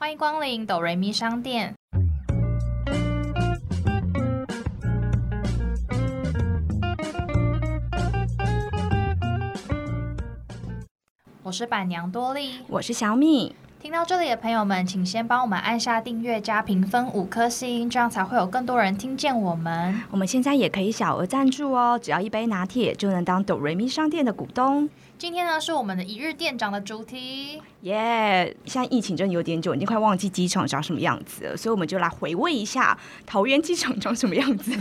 欢迎光临哆瑞咪商店。我是板娘多莉，我是小米。听到这里的朋友们，请先帮我们按下订阅加评分五颗星，这样才会有更多人听见我们。我们现在也可以小额赞助哦，只要一杯拿铁就能当哆瑞咪商店的股东。今天呢是我们的一日店长的主题，耶！现在疫情真的有点久，已经快忘记机场长什么样子了，所以我们就来回味一下桃园机场长什么样子。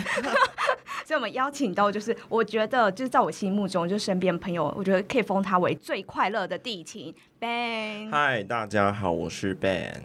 所以我们邀请到，就是我觉得就是在我心目中，就身边朋友，我觉得可以封他为最快乐的地勤 Ben。嗨，大家好，我是 Ben。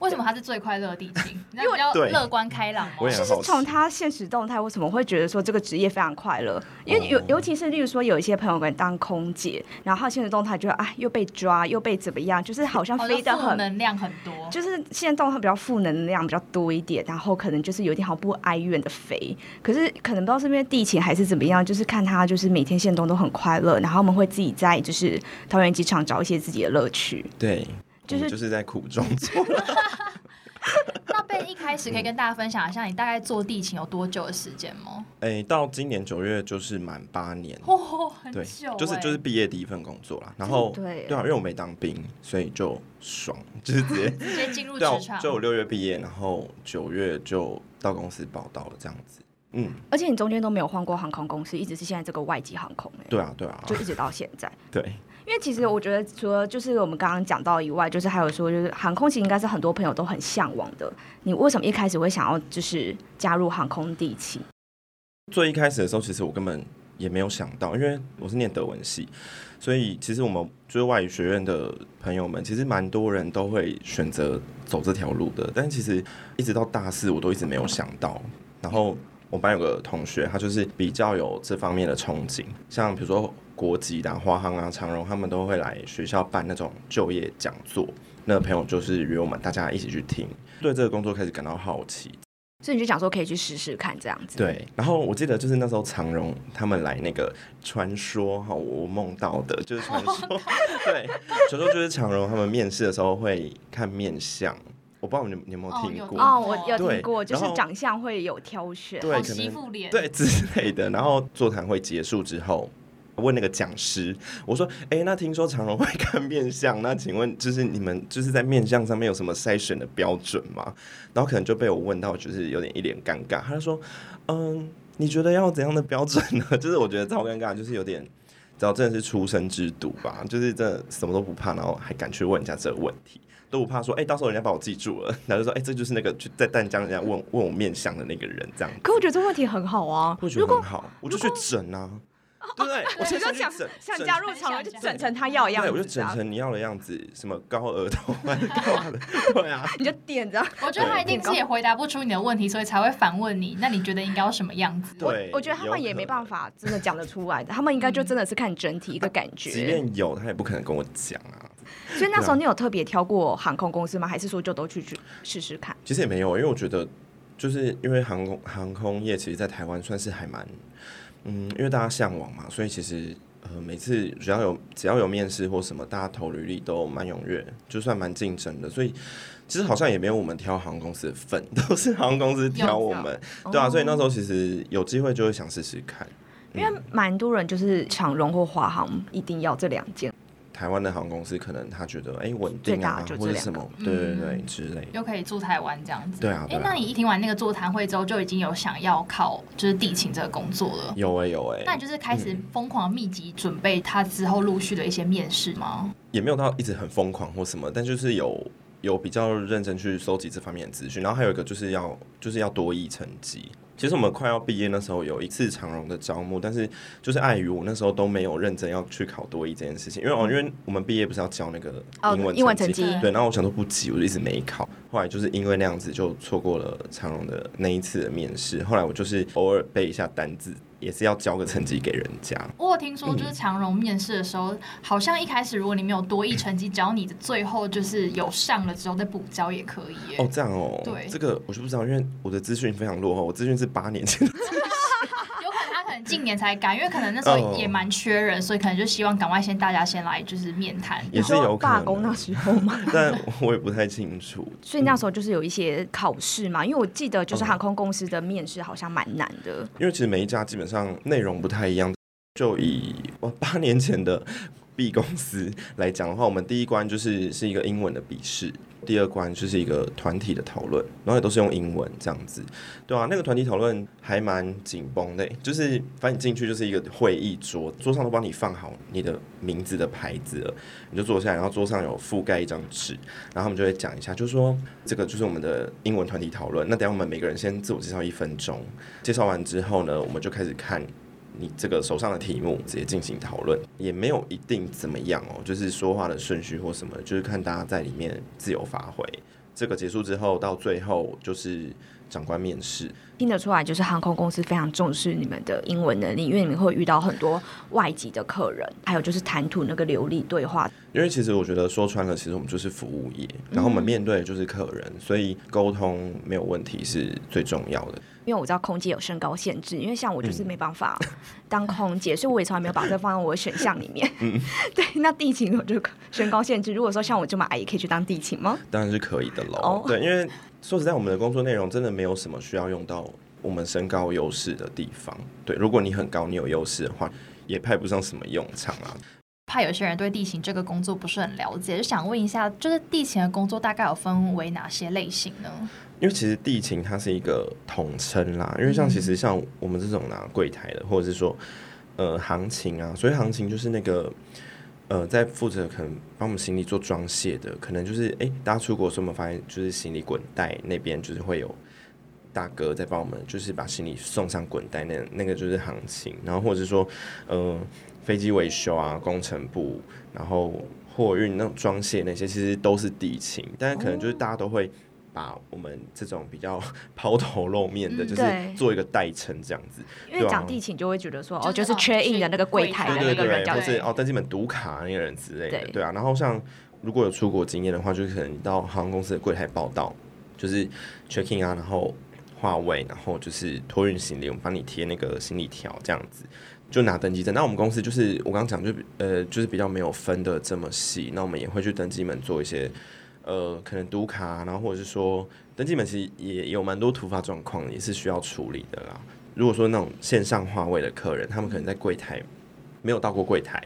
为什么他是最快乐的地勤？因为比较乐观开朗吗？就是从他现实动态，为什么会觉得说这个职业非常快乐？因为尤尤其是例如说有一些朋友可能当空姐，然后现实动态觉得啊又被抓又被怎么样，就是好像飞得很能量很多，就是现在动态比较负能量比较多一点，然后可能就是有点好不哀怨的飞。可是可能不知道是因为地勤还是怎么样，就是看他就是每天现动都很快乐，然后我们会自己在就是桃园机场找一些自己的乐趣。对。就是就是在苦中 作乐。那贝一开始可以跟大家分享一下，你大概做地勤有多久的时间吗？哎，到今年九月就是满八年。哦，很久。就是就是毕业第一份工作啦。然后对对啊，因为我没当兵，所以就爽，就是直接直接进入职场。就我六月毕业，然后九月就到公司报道了，这样子。嗯。而且你中间都没有换过航空公司，一直是现在这个外籍航空。哎，对啊，对啊，就一直到现在。对。因为其实我觉得，除了就是我们刚刚讲到以外，就是还有说，就是航空其实应该是很多朋友都很向往的。你为什么一开始会想要就是加入航空地勤？最一开始的时候，其实我根本也没有想到，因为我是念德文系，所以其实我们就是外语学院的朋友们，其实蛮多人都会选择走这条路的。但其实一直到大四，我都一直没有想到。然后我班有个同学，他就是比较有这方面的憧憬，像比如说。国籍的华航啊、长荣，他们都会来学校办那种就业讲座。那朋友就是约我们大家一起去听，对这个工作开始感到好奇，所以你就讲说可以去试试看这样子。对，然后我记得就是那时候长荣他们来那个传说哈，我梦到的就是传说，对，传说就是长荣他们面试的时候会看面相，我不知道你你有没有听过哦，我有听过，就是长相会有挑选，对，媳妇脸，对之类的。然后座谈会结束之后。问那个讲师，我说：“哎，那听说长荣会看面相，那请问就是你们就是在面相上面有什么筛选的标准吗？”然后可能就被我问到，就是有点一脸尴尬。他就说：“嗯，你觉得要怎样的标准呢？” 就是我觉得超尴尬，就是有点，只要真的是出生之犊吧，就是真的什么都不怕，然后还敢去问人家这个问题，都不怕说：“哎，到时候人家把我记住了。”然后就说：“哎，这就是那个在淡江人家问问我面相的那个人。”这样。可我觉得这个问题很好啊，我觉得很好，我就去整啊。对不对？我就想想加入长就整成他要的样子。我就整成你要的样子，什么高额头啊，高的，对啊，你就点着。我觉得他一定是也回答不出你的问题，所以才会反问你。那你觉得应该要什么样子？对，我觉得他们也没办法真的讲得出来的，他们应该就真的是看整体一个感觉。即便有，他也不可能跟我讲啊。所以那时候你有特别挑过航空公司吗？还是说就都去去试试看？其实也没有，因为我觉得就是因为航空航空业，其实，在台湾算是还蛮。嗯，因为大家向往嘛，所以其实呃，每次只要有只要有面试或什么，大家投履历都蛮踊跃，就算蛮竞争的。所以其实好像也没有我们挑航空公司的份，都是航空公司挑我们，对啊。所以那时候其实有机会就会想试试看，因为蛮多人就是长荣或华航一定要这两件。台湾的航空公司可能他觉得哎稳定啊，或者什么，对对对之类，又可以住台湾这样子。对啊，哎，那你一听完那个座谈会之后，就已经有想要考就是地勤这个工作了？有哎有哎，那你就是开始疯狂密集准备他之后陆续的一些面试吗？也没有到一直很疯狂或什么，但就是有有比较认真去收集这方面的资讯，然后还有一个就是要就是要多益成绩。其实我们快要毕业那时候有一次长荣的招募，但是就是碍于我那时候都没有认真要去考多一这件事情，因为哦，因为我们毕业不是要交那个英文英文成绩，对，然后我想说不急，我就一直没考，后来就是因为那样子就错过了长荣的那一次的面试，后来我就是偶尔背一下单字。也是要交个成绩给人家。我有听说，就是长荣面试的时候，好像一开始如果你没有多一成绩，只要你的最后就是有上了之后再补交也可以。哦，这样哦。对，这个我就不知道，因为我的资讯非常落后，我资讯是八年前。近年才改，因为可能那时候也蛮缺人，所以可能就希望赶快先大家先来就是面谈。也是有罢工那时候嘛？但我也不太清楚。所以那时候就是有一些考试嘛，因为我记得就是航空公司的面试好像蛮难的。因为其实每一家基本上内容不太一样。就以我八年前的 B 公司来讲的话，我们第一关就是是一个英文的笔试，第二关就是一个团体的讨论，然后也都是用英文这样子，对啊，那个团体讨论还蛮紧绷的，就是反正你进去就是一个会议桌，桌上都帮你放好你的名字的牌子了，你就坐下来，然后桌上有覆盖一张纸，然后他们就会讲一下，就是说这个就是我们的英文团体讨论，那等下我们每个人先自我介绍一分钟，介绍完之后呢，我们就开始看。你这个手上的题目直接进行讨论，也没有一定怎么样哦，就是说话的顺序或什么，就是看大家在里面自由发挥。这个结束之后，到最后就是长官面试。听得出来，就是航空公司非常重视你们的英文能力，因为你们会遇到很多外籍的客人，还有就是谈吐那个流利对话。因为其实我觉得说穿了，其实我们就是服务业，然后我们面对的就是客人，所以沟通没有问题是最重要的。因为我知道空姐有身高限制，因为像我就是没办法当空姐，所以我也从来没有把这放在我的选项里面。对，那地勤我就身高限制，如果说像我这么矮，也可以去当地勤吗？当然是可以的喽。对，因为说实在，我们的工作内容真的没有什么需要用到我们身高优势的地方。对，如果你很高，你有优势的话，也派不上什么用场啊。怕有些人对地勤这个工作不是很了解，就想问一下，就是地勤的工作大概有分为哪些类型呢？因为其实地勤它是一个统称啦，因为像其实像我们这种拿柜台的，或者是说呃行情啊，所以行情就是那个呃在负责可能帮我们行李做装卸的，可能就是哎大家出国时候我们发现就是行李滚带那边就是会有大哥在帮我们就是把行李送上滚带，那那个就是行情，然后或者是说呃飞机维修啊工程部，然后货运那种装卸那些其实都是地勤，但是可能就是大家都会。把我们这种比较 抛头露面的，就是做一个代称这样子。因为讲地勤就会觉得说，哦，就是缺印的那个柜台的那个人，或是哦登机本读卡那个人之类的，对啊。然后像如果有出国经验的话，就可能到航空公司的柜台报道，就是 checking 啊，然后话位，然后就是托运行李，我们帮你贴那个行李条这样子，就拿登机证。那我们公司就是我刚刚讲，就呃，就是比较没有分的这么细，那我们也会去登机门做一些。呃，可能读卡，然后或者是说登记门，其实也有蛮多突发状况，也是需要处理的啦。如果说那种线上话位的客人，他们可能在柜台没有到过柜台，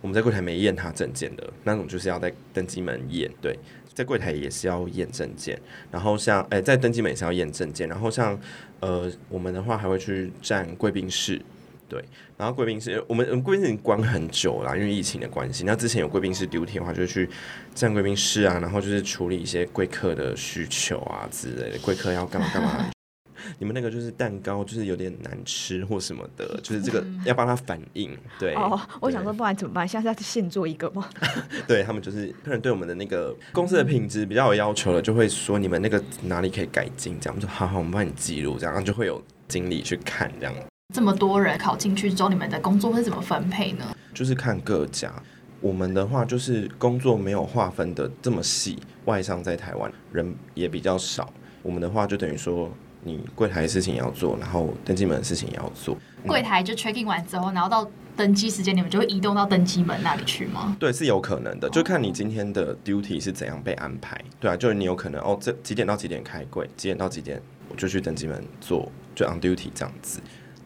我们在柜台没验他证件的那种，就是要在登机门验。对，在柜台也是要验证件，然后像哎，在登机门也是要验证件，然后像呃，我们的话还会去占贵宾室。对，然后贵宾室，我们我们贵宾室已经关很久了，因为疫情的关系。那之前有贵宾室 duty 的话，就去站贵宾室啊，然后就是处理一些贵客的需求啊之类的。贵客要干嘛干嘛？你们那个就是蛋糕，就是有点难吃或什么的，就是这个要帮他反应。对，哦，我想说，不然怎么办？现在在现做一个吗？对他们就是客人对我们的那个公司的品质比较有要求了，就会说你们那个哪里可以改进，这样我说好好，我们帮你记录，这样就会有经理去看这样。这么多人考进去之后，你们的工作会怎么分配呢？就是看各家，我们的话就是工作没有划分的这么细，外商在台湾人也比较少。我们的话就等于说，你柜台的事情要做，然后登机门的事情也要做。柜台就 check in 完之后，然后到登机时间，你们就会移动到登机门那里去吗？对，是有可能的，就看你今天的 duty 是怎样被安排。对啊，就是你有可能哦，这几点到几点开柜，几点到几点我就去登机门做，就 on duty 这样子。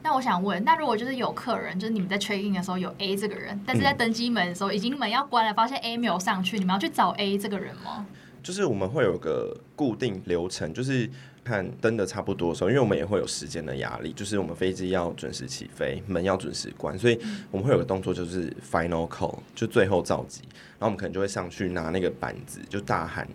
那我想问，那如果就是有客人，就是你们在 check in 的时候有 A 这个人，但是在登机门的时候已经门要关了，发现 A 没有上去，你们要去找 A 这个人吗？就是我们会有个固定流程，就是看登的差不多的时候，因为我们也会有时间的压力，就是我们飞机要准时起飞，门要准时关，所以我们会有个动作，就是 final call，就最后召集，然后我们可能就会上去拿那个板子，就大喊，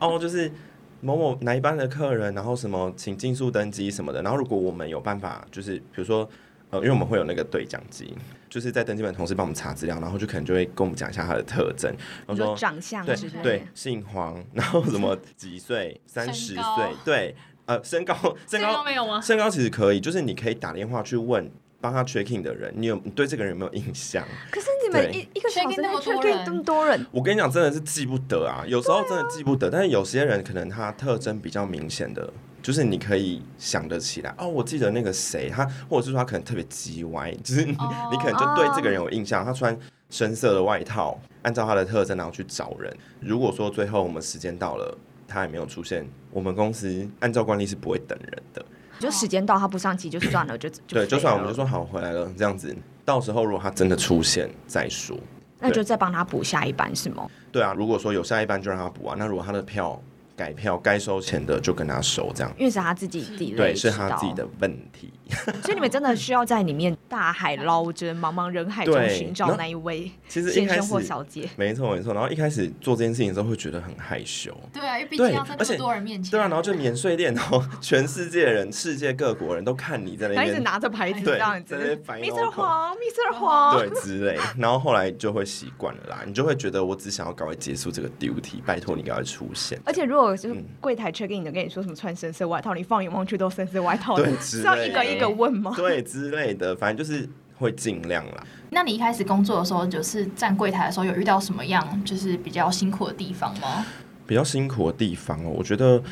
哦，就是。某某哪一班的客人，然后什么请尽速登机什么的，然后如果我们有办法，就是比如说，呃，因为我们会有那个对讲机，就是在登机门同事帮我们查资料，然后就可能就会跟我们讲一下他的特征，然后说长相对对，姓黄，然后什么几岁，三十岁，对，呃，身高身高没有吗？身高其实可以，就是你可以打电话去问帮他 checking 的人，你有你对这个人有没有印象？可是你们一一个小时内那么多人这么多人，我跟你讲，真的是记不得啊，有时候真的记不得，但是有些人可能他特征比较明显的，就是你可以想得起来哦，我记得那个谁，他或者是说他可能特别叽歪，就是你,、哦你可能就对这个人有印象，他穿深色的外套，按照他的特征然后去找人。如果说最后我们时间到了，他也没有出现，我们公司按照惯例是不会等人的。就时间到他不上机就算了，就就对，就算我们就说好回来了这样子，到时候如果他真的出现再说。那就再帮他补下一班是吗？对啊，如果说有下一班就让他补啊，那如果他的票改票该收钱的就跟他收，这样因为是他自己 delay，对是他自己的问题。所以你们真的需要在里面大海捞针，茫茫人海中寻找那一位其实一开始先生或小姐。没错没错，然后一开始做这件事情的时候会觉得很害羞。对啊，因为毕竟要在那么多人面前，对啊，然后就免税店，然后全世界人、世界各国人都看你在那他一直边，拿着牌子对这样子在那边反应，Mr. 黄，Mr. 黄，对之类，然后后来就会习惯了啦，你就会觉得我只想要赶快结束这个 duty，拜托你赶快出现。而且如果就是嗯柜台 check in 的跟你说什么穿深色外套，你放眼望去都深色外套，对 是要一个一个问吗？对之类的，反正就是会尽量啦。那你一开始工作的时候，就是站柜台的时候，有遇到什么样就是比较辛苦的地方吗？比较辛苦的地方哦，我觉得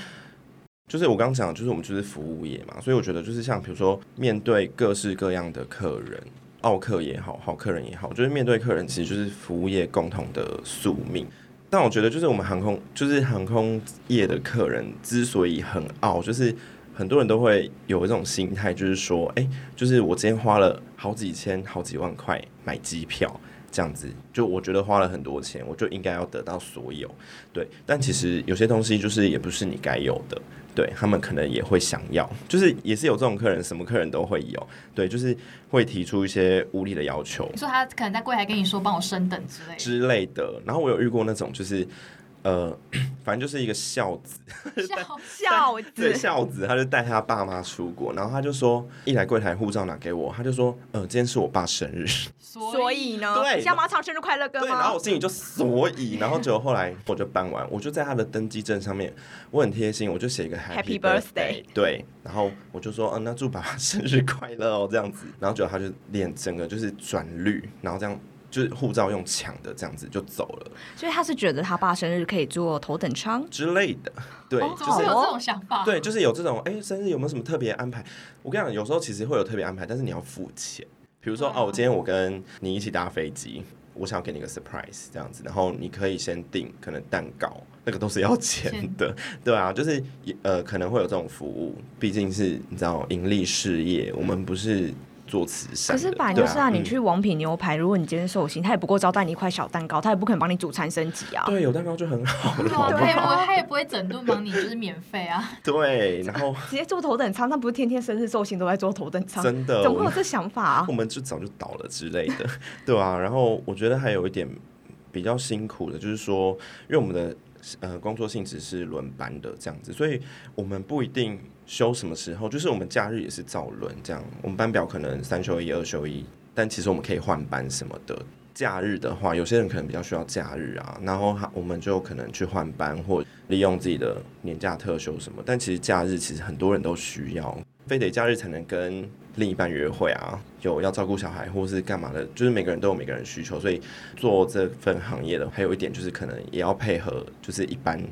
就是我刚刚讲，就是我们就是服务业嘛，所以我觉得就是像比如说面对各式各样的客人，奥客也好，好客人也好，就是面对客人其实就是服务业共同的宿命。但我觉得就是我们航空就是航空业的客人之所以很傲，就是很多人都会有一种心态，就是说，哎、就是我今天花了好几千、好几万块买机票，这样子，就我觉得花了很多钱，我就应该要得到所有。对，但其实有些东西就是也不是你该有的，对他们可能也会想要，就是也是有这种客人，什么客人都会有，对，就是会提出一些无理的要求你说他可能在柜台跟你说帮我升等之类的，之类的。然后我有遇过那种就是。呃，反正就是一个孝子，孝孝对子，孝子，他就带他爸妈出国，然后他就说，一来柜台护照拿给我，他就说，呃，今天是我爸生日，所以呢，对想马场生日快乐歌对，然后我？心里就所以，然后结果后来我就办完，我就在他的登机证上面，我很贴心，我就写一个 Happy Happy birthday 对，然后我就说，嗯、那祝爸爸生日快乐哦，这样子，然后结果他就脸整个就是转绿，然后这样就是护照用抢的这样子就走了所以他是觉得他爸生日可以坐头等舱，之类的，对，哦，就是有这种想法？对，就是有这种哎、生日有没有什么特别安排？我跟你讲，有时候其实会有特别安排，但是你要付钱。比如说，哦，我今天我跟你一起搭飞机，我想要给你个 surprise 这样子，然后你可以先订可能蛋糕，那个都是要钱的，对啊，就是呃可能会有这种服务，毕竟是你知道盈利事业，我们不是做慈善。可是本来就是啊，你嗯去王品牛排，如果你今天寿星，他也不过招待你一块小蛋糕，他也不可能帮你主餐升级啊。对有蛋糕就很好了，对啊，好不他也不好？会，他也不会整顿帮你，就是免费啊。对，然后 直接坐头等舱，那不是天天生日寿星都在坐头等舱？真的，怎么会有这想法啊我？们就早就倒了之类的，对啊。然后我觉得还有一点比较辛苦的，就是说，因为我们的呃工作性质是轮班的这样子，所以我们不一定休什么时候，就是我们假日也是照轮这样。我们班表可能三休一、二休一，但其实我们可以换班什么的。假日的话，有些人可能比较需要假日啊，然后我们就可能去换班或利用自己的年假特休什么。但其实假日其实很多人都需要，非得假日才能跟另一半约会啊，有要照顾小孩或是干嘛的，就是每个人都有每个人需求，所以做这份行业的还有一点就是可能也要配合就是一般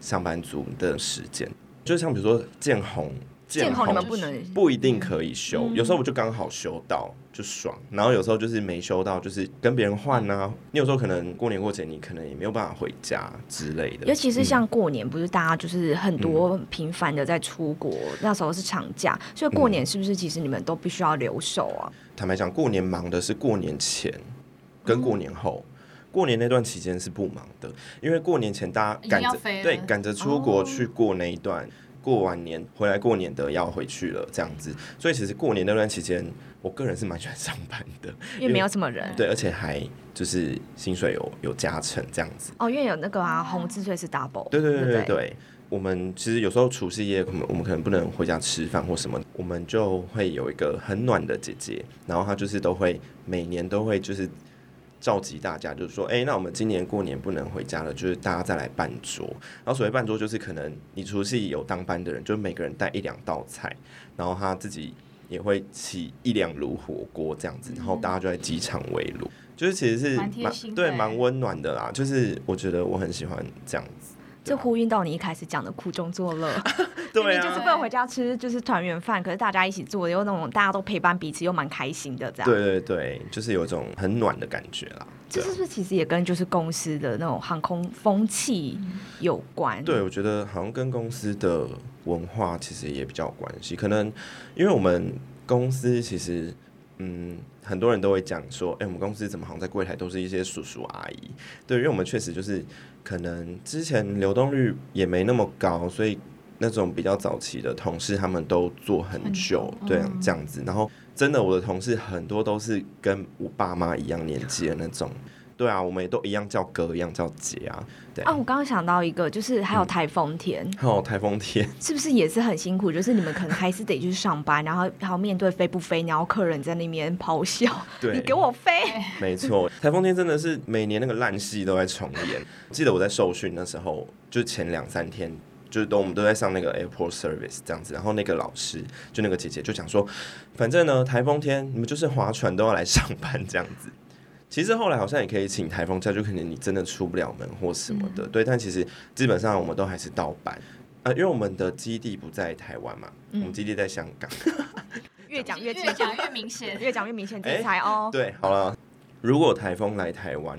上班族的时间，就像比如说见红。见红你们不能不一定可以休，嗯有时候我就刚好休到就爽，然后有时候就是没休到，就是跟别人换啊。你有时候可能过年过节你可能也没有办法回家之类的，尤其是嗯像过年，不是大家就是很多频繁的在出国，那时候是长假，所以过年是不是其实你们都必须要留守啊？坦白讲，过年忙的是过年前跟过年后。过年那段期间是不忙的，因为过年前大家赶着对赶着出国哦去过那一段，过完年回来过年的要回去了这样子，所以其实过年那段期间，我个人是蛮喜欢上班的，因为没有什么人。对，而且还就是薪水有有加成这样子。哦，因为有那个啊红字税是 double，对？对对对，我们其实有时候除夕夜，我们我们可能不能回家吃饭或什么，我们就会有一个很暖的姐姐，然后她就是都会每年都会就是召集大家，就是说，哎、那我们今年过年不能回家了，就是大家再来办桌。然后所谓办桌，就是可能你除夕有当班的人，就每个人带一两道菜，然后他自己也会起一两炉火锅这样子，然后大家就在机场围炉，就是其实是蛮对蛮温暖的啦。就是我觉得我很喜欢这样子。这呼应到你一开始讲的苦中作乐，对就是啊，不能回家吃就是团圆饭，可是大家一起做，有那种大家都陪伴彼此，又蛮开心的这样。对对对，就是有一种很暖的感觉啦。这是不是其实也跟就是公司的那种航空风气有关？对，我觉得好像跟公司的文化其实也比较有关系。可能因为我们公司其实，嗯，很多人都会讲说，哎、我们公司怎么好像在柜台都是一些叔叔阿姨？对，因为我们确实就是可能之前流动率也没那么高，所以那种比较早期的同事他们都做很很久久，对这样子。然后真的，我的同事很多都是跟我爸妈一样年纪的那种。对啊，我们也都一样叫哥，一样叫姐啊。对啊，我刚刚想到一个，就是还有台风天，还有台风天，是不是也是很辛苦？就是你们可能还是得去上班，然后还要面对飞不飞，然后客人在那边咆哮，对，你给我飞！没错，台风天真的是每年那个烂戏都在重演。记得我在受训的时候，就是前两三天，就是都我们都在上那个 airport service 这样子，然后那个老师就那个姐姐就讲说，反正呢台风天你们就是划船都要来上班这样子。其实后来好像也可以请台风假，就可能你真的出不了门或什么的，对。但其实基本上我们都还是盗版，啊，因为我们的基地不在台湾嘛，我们基地在香港。越讲越 越讲越明显。越讲越明显，哎这才哦。对，好了，如果台风来台湾，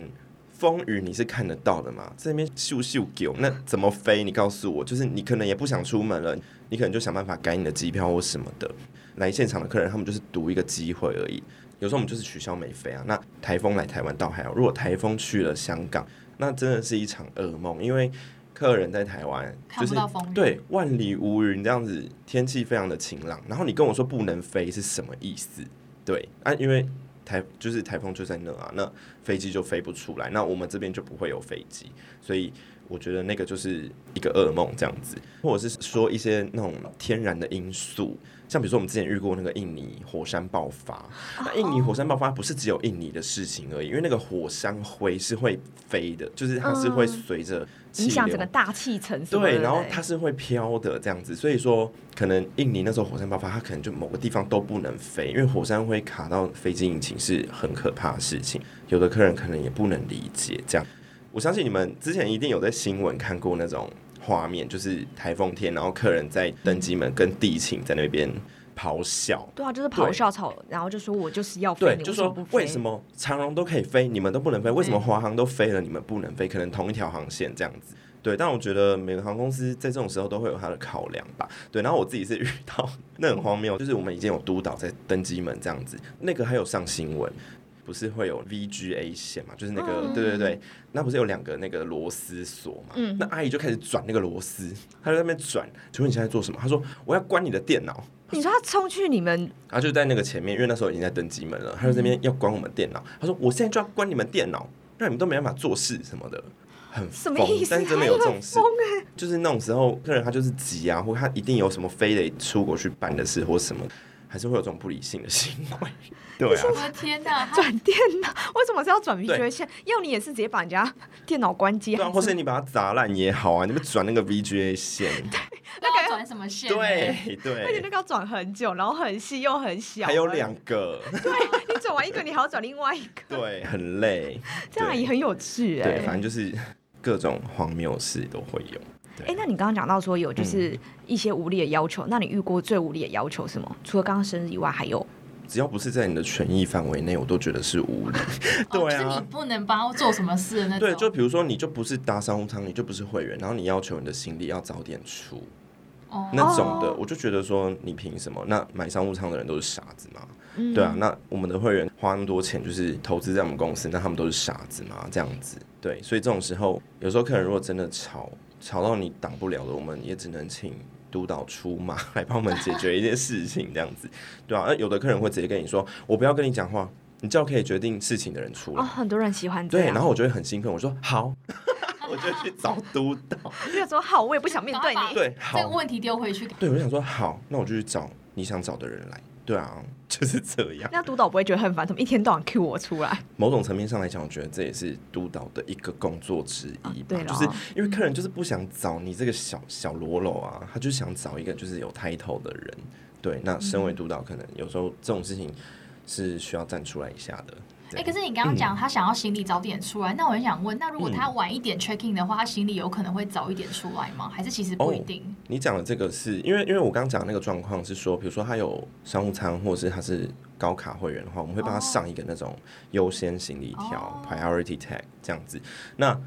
风雨你是看得到的嘛？这边咻咻狗，那怎么飞？你告诉我，就是你可能也不想出门了，你可能就想办法改你的机票或什么的。来现场的客人，他们就是赌一个机会而已。有时候我们就是取消没飞啊。那台风来台湾倒还好，如果台风去了香港，那真的是一场噩梦，因为客人在台湾就是对万里无云这样子，天气非常的晴朗。然后你跟我说不能飞是什么意思？对啊，因为台就是台风就在那啊，那飞机就飞不出来，那我们这边就不会有飞机，所以我觉得那个就是一个噩梦这样子，或者是说一些那种天然的因素，像比如说我们之前遇过那个印尼火山爆发，那印尼火山爆发不是只有印尼的事情而已，因为那个火山灰是会飞的，就是它是会嗯随着影响整个大气层。对，然后它是会飘的这样子，所以说可能印尼那时候火山爆发，它可能就某个地方都不能飞，因为火山灰卡到飞机引擎是很可怕的事情。有的客人可能也不能理解这样。我相信你们之前一定有在新闻看过那种画面，就是台风天，然后客人在登机门跟地勤在那边咆哮。对啊，就是咆哮吵，然后就说我就是要飞，对，你就说为什么不飞为什么长荣都可以飞，你们都不能飞？为什么华航都飞了，你们不能飞？可能同一条航线这样子。对，但我觉得每个航空公司在这种时候都会有它的考量吧。对，然后我自己是遇到 那很荒谬，就是我们已经有督导在登机门这样子，那个还有上新闻。不是会有 VGA 线嘛？就是那个，嗯对对对，那不是有两个那个螺丝锁嘛？嗯那阿姨就开始转那个螺丝，她就在那边转。请问你现在做什么？她说我要关你的电脑。你说他冲去你们，他就在那个前面，因为那时候已经在登机门了，他就那边要关我们电脑。他说：“我现在就要关你们电脑，让你们都没办法做事什么的，很疯什么意。思但是真的有这种事就是那种时候，客人他就是急啊，或他一定有什么非得出国去办的事或什么，还是会有这种不理性的行为。对啊，我的天哪！他转电脑，为什么是要转 VGA 线？要你也是直接把人家电脑关机，对啊，或是你把它砸烂也好啊，你们转那个 VGA 线，不知道转什么线？对 对而且那，个要转很久，然后很细又很小，还有两个，对你转完一个，你还要转另外一个，对，很累，对这样也很有趣哎、对，反正就是各种荒谬事都会有。哎、那你刚刚讲到说有就是一些无理的要求，那你遇过最无理的要求是什么？除了刚刚生日以外，还有只要不是在你的权益范围内，我都觉得是无理。哦对就是你啊，不能帮我做什么事的那种。对，就比如说你就不是搭商务舱，你就不是会员，然后你要求你的行李要早点出哦那种的，哦我就觉得说你凭什么？那买商务舱的人都是傻子吗？嗯对啊，那我们的会员花那么多钱，就是投资在我们公司，那他们都是傻子吗？这样子，对，所以这种时候，有时候客人如果真的吵，吵到你挡不了的，我们也只能请督导出马 来帮我们解决一件事情，这样子，对啊，那有的客人会直接跟你说，我不要跟你讲话，你叫可以决定事情的人出哦，来。很多人喜欢这对，样，然后我就会很兴奋，我说好，我就去找督导。就说好，我也不想面对你。对，好，这个问题丢回去。对，我就想说好，那我就去找你想找的人来。对啊，就是这样。那督导不会觉得很烦，怎么一天到晚 cue 我出来？某种层面上来讲，我觉得这也是督导的一个工作之一吧。就是因为客人就是不想找你这个小小喽啰啊，他就想找一个就是有 title 的人。对，那身为督导，可能有时候这种事情是需要站出来一下的。哎、可是你刚刚讲他想要行李早点出来，那我很想问，那如果嗯他晚一点 check in 的话，他行李有可能会早一点出来吗？还是其实不一定？你讲的这个是因为，因为我刚刚讲的那个状况是说，比如说他有商务舱，或者是他是高卡会员的话，我们会帮他上一个那种优先行李条、哦 priority tag 这样子。那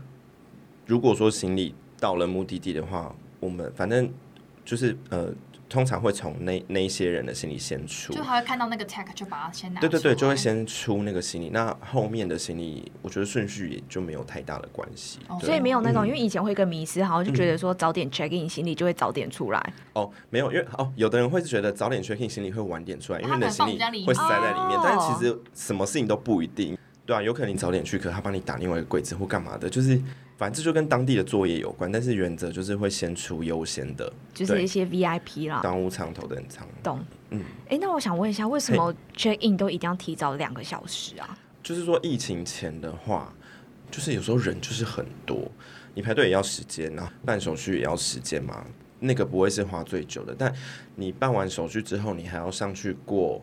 如果说行李到了目的地的话，我们反正就是呃，通常会从那那一些人的行李先出。就。他会看到那个 tag 就把它先拿对对对，就会先出那个行李，那后面的行李，我觉得顺序也就没有太大的关系。哦所以没有那种，嗯。因为以前会跟迷失，好像就觉得说早点 check in 行李就会早点出来。哦，没有，因为哦，有的人会觉得早点 check in 行李会晚点出来，因为你的行李会塞在里面，哦。但是其实什么事情都不一定，对啊，有可能你早点去，可他帮你打另外一个柜子或干嘛的，就是反正这就跟当地的作业有关，但是原则就是会先出优先的就是一些 VIP 啦，商务舱、头等舱，懂？嗯，哎、那我想问一下，为什么 check in 都一定要提早两个小时啊？就是说疫情前的话，就是有时候人就是很多，你排队也要时间，然后办手续也要时间嘛。那个不会是花最久的，但你办完手续之后，你还要上去过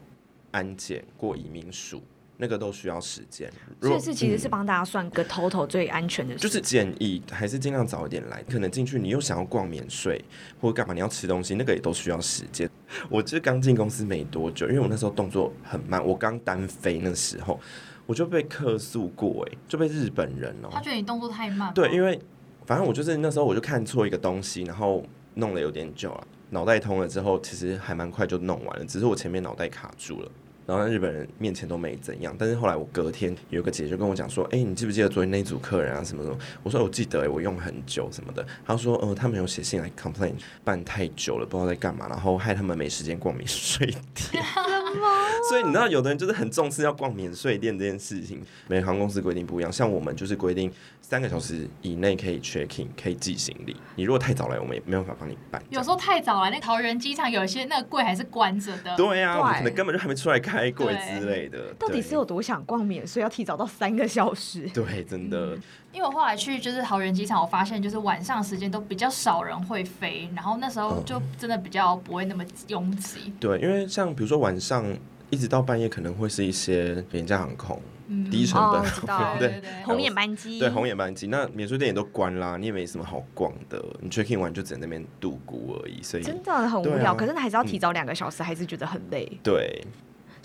安检、过移民署，那个都需要时间。如果所以是其实是嗯帮大家算个 total 最安全的时就是建议还是尽量早一点来，可能进去你又想要逛免税或者干嘛，你要吃东西，那个也都需要时间。我就是刚进公司没多久，因为我那时候动作很慢，我刚单飞那时候我就被客诉过，哎，就被日本人哦、他觉得你动作太慢。对，因为反正我就是那时候我就看错一个东西，然后弄了有点久了，脑袋通了之后，其实还蛮快就弄完了，只是我前面脑袋卡住了。然后在日本人面前都没怎样，但是后来我隔天有个姐姐就跟我讲说，哎、你记不记得昨天那一组客人啊什么什么？我说我记得、欸，我用很久什么的。她说，呃，他们有写信来 complain，办太久了，不知道在干嘛，然后害他们没时间逛免税店。所以你知道，有的人就是很重视要逛免税店这件事情。每个航空公司规定不一样，像我们就是规定三个小时以内可以 check in，可以寄行李。你如果太早来，我们也没办法帮你办。有时候太早来，那桃园机场有一些那个柜还是关着的。对啊，我们可能根本就还没出来开柜之类的。到底是有多想逛免税，要提早到三个小时？对，真的。因为我后来去就是桃园机场，我发现就是晚上时间都比较少人会飞，然后那时候就真的比较不会那么拥挤。对，因为像比如说晚上一直到半夜，可能会是一些廉价航空、嗯，低成本 对对对红眼班机，对红眼班机，那免税店也都关啦，你也没什么好逛的，你 check in 完就只能在那边度孤而已，所以真的很无聊。可是还是要提早两个小时，还是觉得很累。对。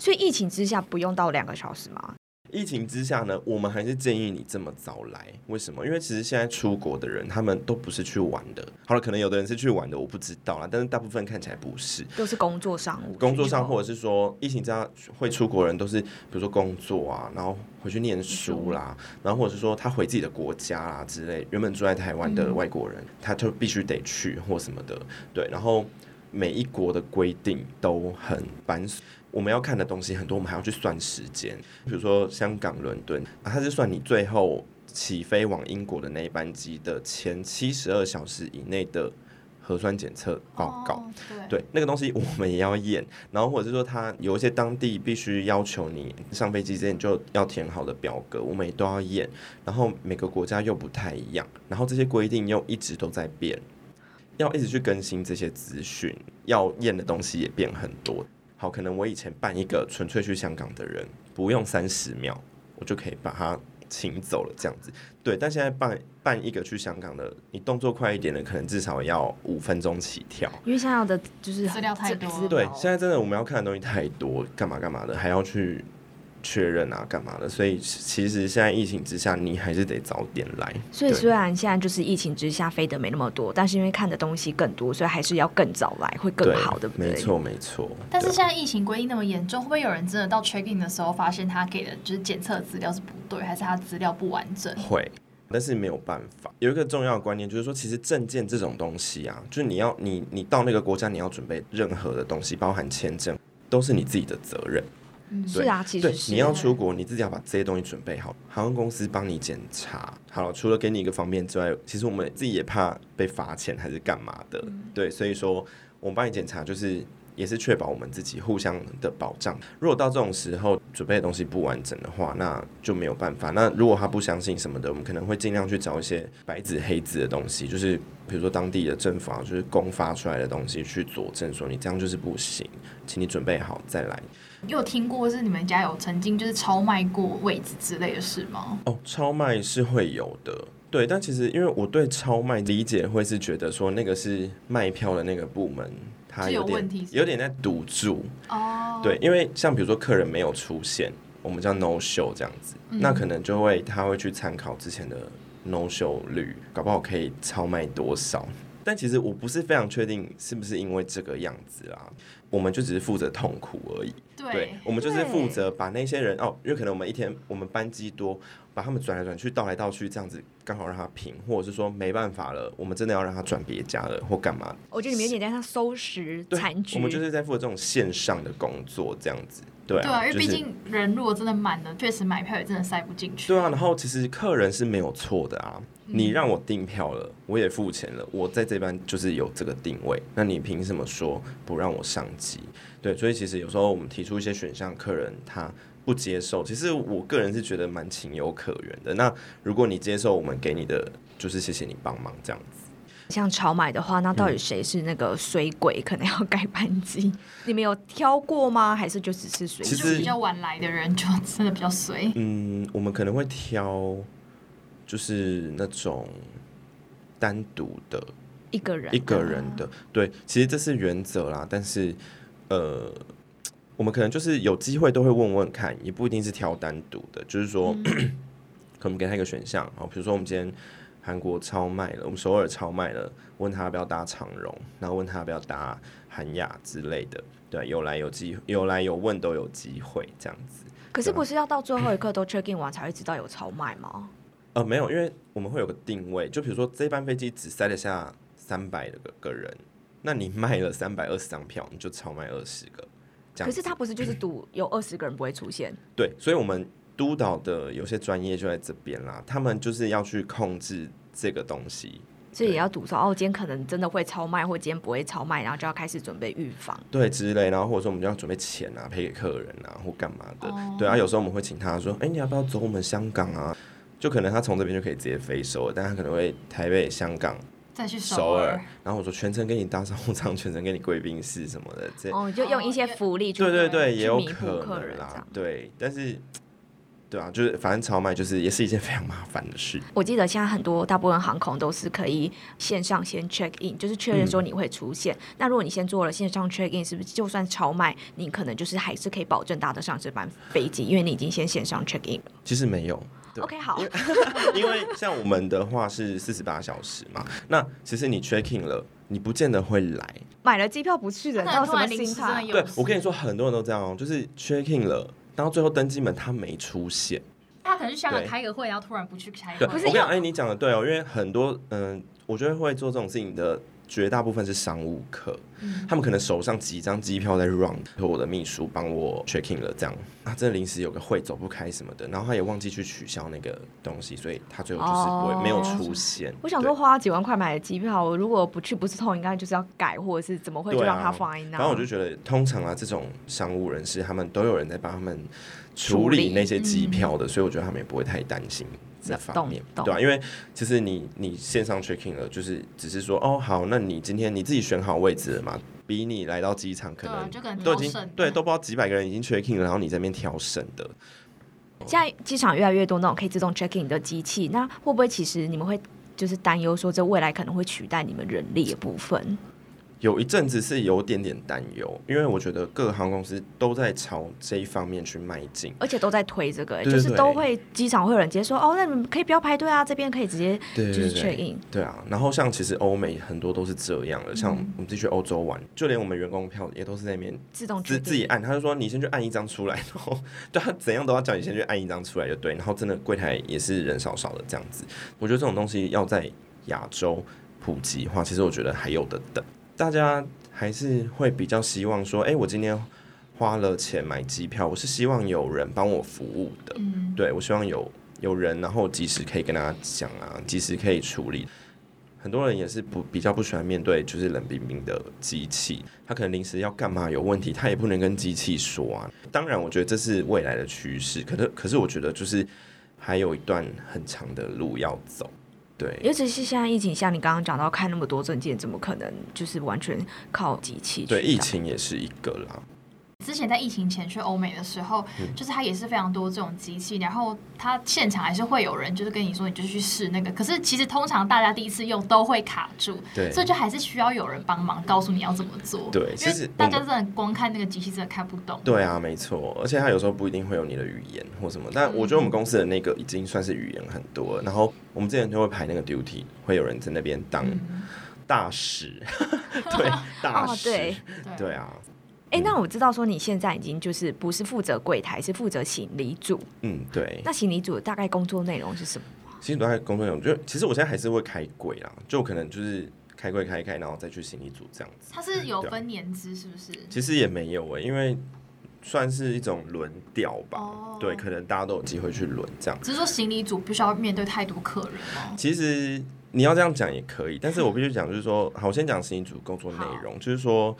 所以疫情之下不用到两个小时吗？疫情之下呢，我们还是建议你这么早来。为什么？因为其实现在出国的人，他们都不是去玩的。好了，可能有的人是去玩的，我不知道啦。但是大部分看起来不是。都是工作商务，工作上，或者是说疫情之下会出国人，都是比如说工作啊，然后回去念书啦，然后或者是说他回自己的国家啦之类。原本住在台湾的嗯外国人，他就必须得去或什么的。对，然后每一国的规定都很繁琐。我们要看的东西很多，我们还要去算时间。比如说香港、伦敦，啊，它是算你最后起飞往英国的那一班机的前七十二小时以内的核酸检测报告。哦对对，那个东西我们也要验，然后或者是说它有一些当地必须要求你上飞机之前就要填好的表格，我们也都要验，然后每个国家又不太一样，然后这些规定又一直都在变，要一直去更新这些资讯，要验的东西也变很多。好，可能我以前办一个纯粹去香港的人，不用三十秒，我就可以把他请走了，这样子。对，但现在办办一个去香港的，你动作快一点的，可能至少要五分钟起跳。因为现在要的就是资料太多对，现在真的我们要看的东西太多，干嘛干嘛的，还要去确认啊，干嘛的。所以其实现在疫情之下，你还是得早点来。所以虽然现在就是疫情之下飞的没那么多，但是因为看的东西更多，所以还是要更早来会更好，对不对？没错，没错。但是现在疫情规定那么严重，会不会有人真的到 checking 的时候发现他给的就是检测资料是不对，还是他资料不完整？会，但是没有办法。有一个重要的观念就是说，其实证件这种东西啊，就是你要你你到那个国家，你要准备任何的东西，包含签证，都是你自己的责任。嗯，是啊，其对实，对你要出国，你自己要把这些东西准备好，航空公司帮你检查。好了，除了给你一个方便之外，其实我们自己也怕被罚钱还是干嘛的。嗯对，所以说我们帮你检查，就是也是确保我们自己互相的保障。如果到这种时候准备的东西不完整的话，那就没有办法。那如果他不相信什么的，我们可能会尽量去找一些白纸黑字的东西，就是比如说当地的政府啊，就是公发出来的东西去佐证说你这样就是不行，请你准备好再来。你有听过是你们家有曾经就是超卖过位置之类的事吗？哦，超卖是会有的，对，但其实因为我对超卖理解会是觉得说那个是卖票的那个部门，他有点问题是有点在堵住，哦，对，因为像比如说客人没有出现，我们叫 no show 这样子，嗯。那可能就会他会去参考之前的 no show 率，搞不好可以超卖多少。但其实我不是非常确定是不是因为这个样子啦，我们就只是负责痛苦而已。对，我们就是负责把那些人哦，因为可能我们一天我们班机多，把他们转来转去、倒来倒去，这样子刚好让他平，或者是说没办法了，我们真的要让他转别家了或干嘛？我觉得你们有点像收拾残局，我们就是在负责这种线上的工作，这样子。对啊，对啊，因为毕竟人如果真的满了，确实买票也真的塞不进去。对啊，然后其实客人是没有错的啊，你让我订票了，我也付钱了，我在这班就是有这个定位，那你凭什么说不让我上机？对，所以其实有时候我们提出一些选项，客人他不接受，其实我个人是觉得蛮情有可原的。那如果你接受我们给你的，就是谢谢你帮忙这样子。像超买的话，那到底谁是那个水鬼，可能要改班机？你们有挑过吗？还是就只是随机？其实比较晚来的人就真的比较随。嗯，我们可能会挑，就是那种单独的一个人一个人的，对，其实这是原则啦，但是呃，我们可能就是有机会都会问问看，也不一定是挑单独的，就是说，可能给他一个选项，好，比如说我们今天韩国超卖了，我们首尔超卖了，问他要不要搭长荣，然后问他要不要搭韩亚之类的，对，有来有机，有来有问都有机会这样子。可是不是要到最后一刻都 check in 完才会知道有超卖吗？呃，没有，因为我们会有个定位，就比如说这班飞机只塞得下三百个个人，那你卖了三百二十张票，你就超卖二十个，这样。可是他不是就是赌有二十个人不会出现，对，所以我们督导的有些专业就在这边啦，他们就是要去控制这个东西，所以也要赌说哦，今天可能真的会超卖，或今天不会超卖，然后就要开始准备预防。对之类，然后或者说我们就要准备钱啊，赔给客人啊，或干嘛的。哦对啊，有时候我们会请他说，哎、你要不要走我们香港啊？就可能他从这边就可以直接飞首尔，但他可能会台北、香港、再去首尔尔，，然后我说全程给你搭商务舱，全程给你贵宾室什么的，这哦，就用一些福利去对对对，也有可能啦。对，但是对啊，就是反正超卖就是也是一件非常麻烦的事。我记得现在很多大部分航空都是可以线上先 check in，就是确认说你会出现。那如果你先做了线上 check in，是不是就算超卖，你可能就是还是可以保证搭得上这班飞机，因为你已经先线上 check in 了。其实没有。对 OK，好，因为像我们的话是四十八小时嘛，那其实你 checking 了，你不见得会来。买了机票不去的，那那有什么心态？对我跟你说，很多人都这样哦，就是 checking 了，到最后登机门他没出现。他可能去香港对开个会，然后突然不去开对，会。我跟你讲，哎、你讲的对哦，因为很多嗯，我觉得会做这种事情的绝大部分是商务客，嗯。他们可能手上几张机票在 run，和我的秘书帮我 check in 了，这样。啊，真的临时有个会走不开什么的，然后他也忘记去取消那个东西，所以他最后就是不会、哦没有出现。我想说花几万块买的机票，我如果不去不是痛，应该就是要改，或者是怎么会就让他放在那？反正我就觉得，通常啊，这种商务人士他们都有人在帮他们处理那些机票的，所以我觉得他们也不会太担心这方面，对啊，因为其实你你线上 checking 了，就是只是说哦好，那你今天你自己选好位置了嘛，比你来到机场可能都已经对都不知道几百个人已经 checking 了，然后你在那边调审的，现在机场越来越多那种可以自动 checking 的机器，那会不会其实你们会就是担忧说，这未来可能会取代你们人力的部分？有一阵子是有点点担忧，因为我觉得各个航空公司都在朝这一方面去迈进。而且都在推这个、就是都会机场会有人直接说，哦，那你们可以不要排队啊，这边可以直接就是确认对啊，然后像其实欧美很多都是这样的，像嗯我们自己去欧洲玩，就连我们员工票也都是在那边自动自己。按，他就说你先去按一张出来，然后对他怎样都要叫你先去按一张出来就对，然后真的柜台也是人少少的这样子。我觉得这种东西要在亚洲普及化，其实我觉得还有的等，大家还是会比较希望说，哎、我今天花了钱买机票，我是希望有人帮我服务的，嗯，对我希望有有人，然后及时可以跟大家讲啊，及时可以处理。很多人也是不比较不喜欢面对就是冷冰冰的机器，他可能临时要干嘛有问题，他也不能跟机器说啊。当然，我觉得这是未来的趋势，可是可是我觉得就是还有一段很长的路要走。对，尤其是现在疫情，像你刚刚讲到看那么多证件，怎么可能就是完全靠机器？对，疫情也是一个啦。之前在疫情前去欧美的时候，就是它也是非常多这种机器，然后它现场还是会有人就是跟你说，你就去试那个。可是其实通常大家第一次用都会卡住，对，所以就还是需要有人帮忙告诉你要怎么做。对，其实大家真的光看那个机器真的看不懂。对啊，没错，而且它有时候不一定会有你的语言或什么。但我觉得我们公司的那个已经算是语言很多了。然后我们之前就会排那个 duty，会有人在那边当大使，对，大使，对，对啊。哎，那我知道说你现在已经就是不是负责柜台，是负责行李组。嗯，对。那行李组大概工作内容是什么？行李组大概工作内容，就其实我现在还是会开柜啦，就可能就是开柜开一开，然后再去行李组这样子。它是有分年资是不是？其实也没有哎，因为算是一种轮调吧。哦。对，可能大家都有机会去轮这样。只是说行李组不需要面对太多客人吗？其实你要这样讲也可以，但是我必须讲就是说，好，我先讲行李组工作内容，就是说。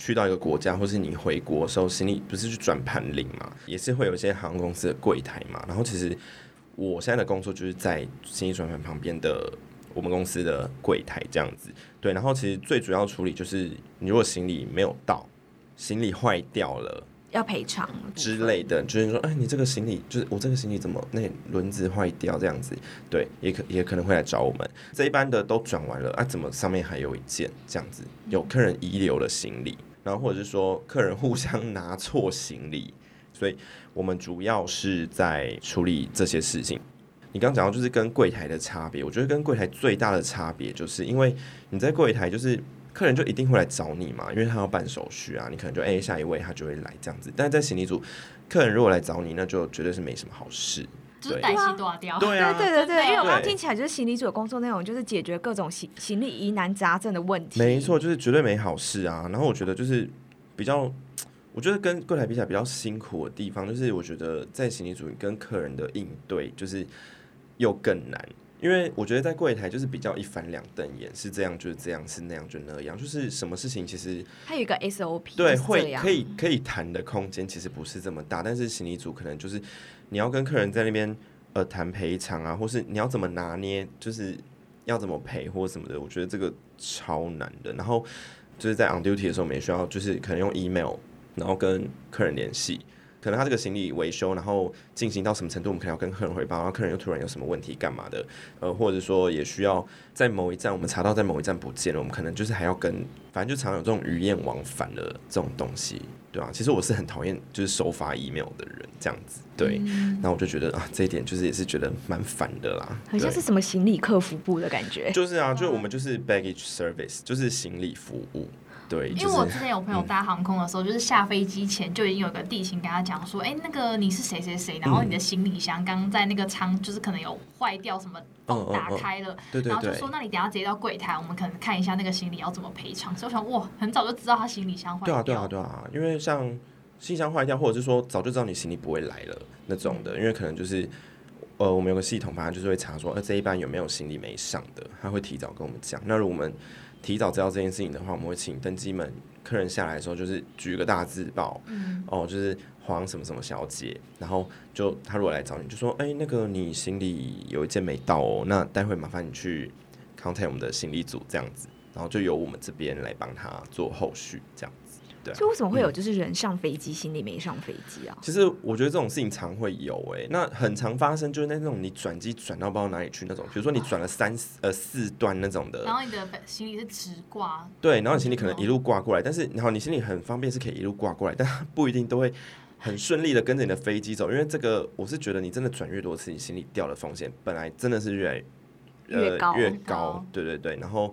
去到一个国家，或是你回国的时候，行李不是去转盘领嘛，也是会有一些航空公司的柜台嘛。然后其实我现在的工作就是在行李转盘旁边的我们公司的柜台这样子。对，然后其实最主要处理就是你如果行李没有到，行李坏掉了。要赔偿之类的，就是说，哎，你这个行李就是我这个行李怎么那轮子坏掉这样子？对，也可也可能会来找我们。这一般的都转完了啊，怎么上面还有一件这样子？有客人遗留了行李，然后或者是说客人互相 拿错行李，所以我们主要是在处理这些事情。你刚讲到就是跟柜台的差别，我觉得跟柜台最大的差别就是因为你在柜台就是。客人就一定会来找你嘛，因为他要办手续啊，你可能就哎下一位他就会来这样子。但在行李组，客人如果来找你，那就绝对是没什么好事，就是担心断掉。对啊，对对对，因为我刚听起来就是行李组的工作内容就是解决各种行行李疑难杂症的问题。没错，就是绝对没好事啊。然后我觉得就是比较，我觉得跟柜台比起来比较辛苦的地方，就是我觉得在行李组跟客人的应对就是又更难。因为我觉得在柜台就是比较一翻两瞪眼，是这样就是这样，是那样就那样，就是什么事情其实它有一个 SOP，对，会可以可以谈的空间其实不是这么大，但是行李组可能就是你要跟客人在那边呃谈赔偿啊，或是你要怎么拿捏，就是要怎么赔或什么的，我觉得这个超难的。然后就是在 on duty 的时候，我们也需要就是可能用 email，然后跟客人联系。可能他这个行李维修，然后进行到什么程度，我们可能要跟客人汇报，然后客人又突然有什么问题干嘛的，呃，或者说也需要在某一站，我们查到在某一站不见了，我们可能就是还要跟，反正就常有这种语言往返的这种东西，对啊？其实我是很讨厌就是收发 email 的人这样子，对，那我就觉得啊，这一点就是也是觉得蛮烦的啦，好像是什么行李客服部的感觉，就是啊，就是我们就是 baggage service，就是行李服务。对，因为我之前有朋友搭航空的时候，就是下飞机前就已经有个地勤跟他讲说，哎，那个你是谁谁谁，然后你的行李箱刚刚在那个舱就是可能有坏掉，什么打开了，然后就说，那你等下直接到柜台，我们可能看一下那个行李要怎么赔偿。所以我想，哇，很早就知道他行李箱坏掉。对啊，对啊，对啊，因为像行李箱坏掉，或者是说早就知道你行李不会来了那种的，因为可能就是呃，我们有个系统，反正就是会查说，呃，这一班有没有行李没上的，他会提早跟我们讲。那如果我们提早知道这件事情的话，我们会请登机门客人下来的时候，就是举个大字报，哦，就是黄什么什么小姐，然后就他如果来找你，就说，哎，那个你行李有一件没到哦，那待会麻烦你去 contact 我们的行李组这样子，然后就由我们这边来帮他做后续这样。就为什么会有就是人上飞机，行李没上飞机啊？其实我觉得这种事情常会有诶，那很常发生，就是那种你转机转到不知道哪里去那种，比如说你转了三呃四段那种的，然后你的行李是直挂，对，然后你行李可能一路挂过来，但是然后你行李很方便是可以一路挂过来，但不一定都会很顺利的跟着你的飞机走，因为这个我是觉得你真的转越多次，你心里掉的风险本来真的是越来越高越高，对对对，然后。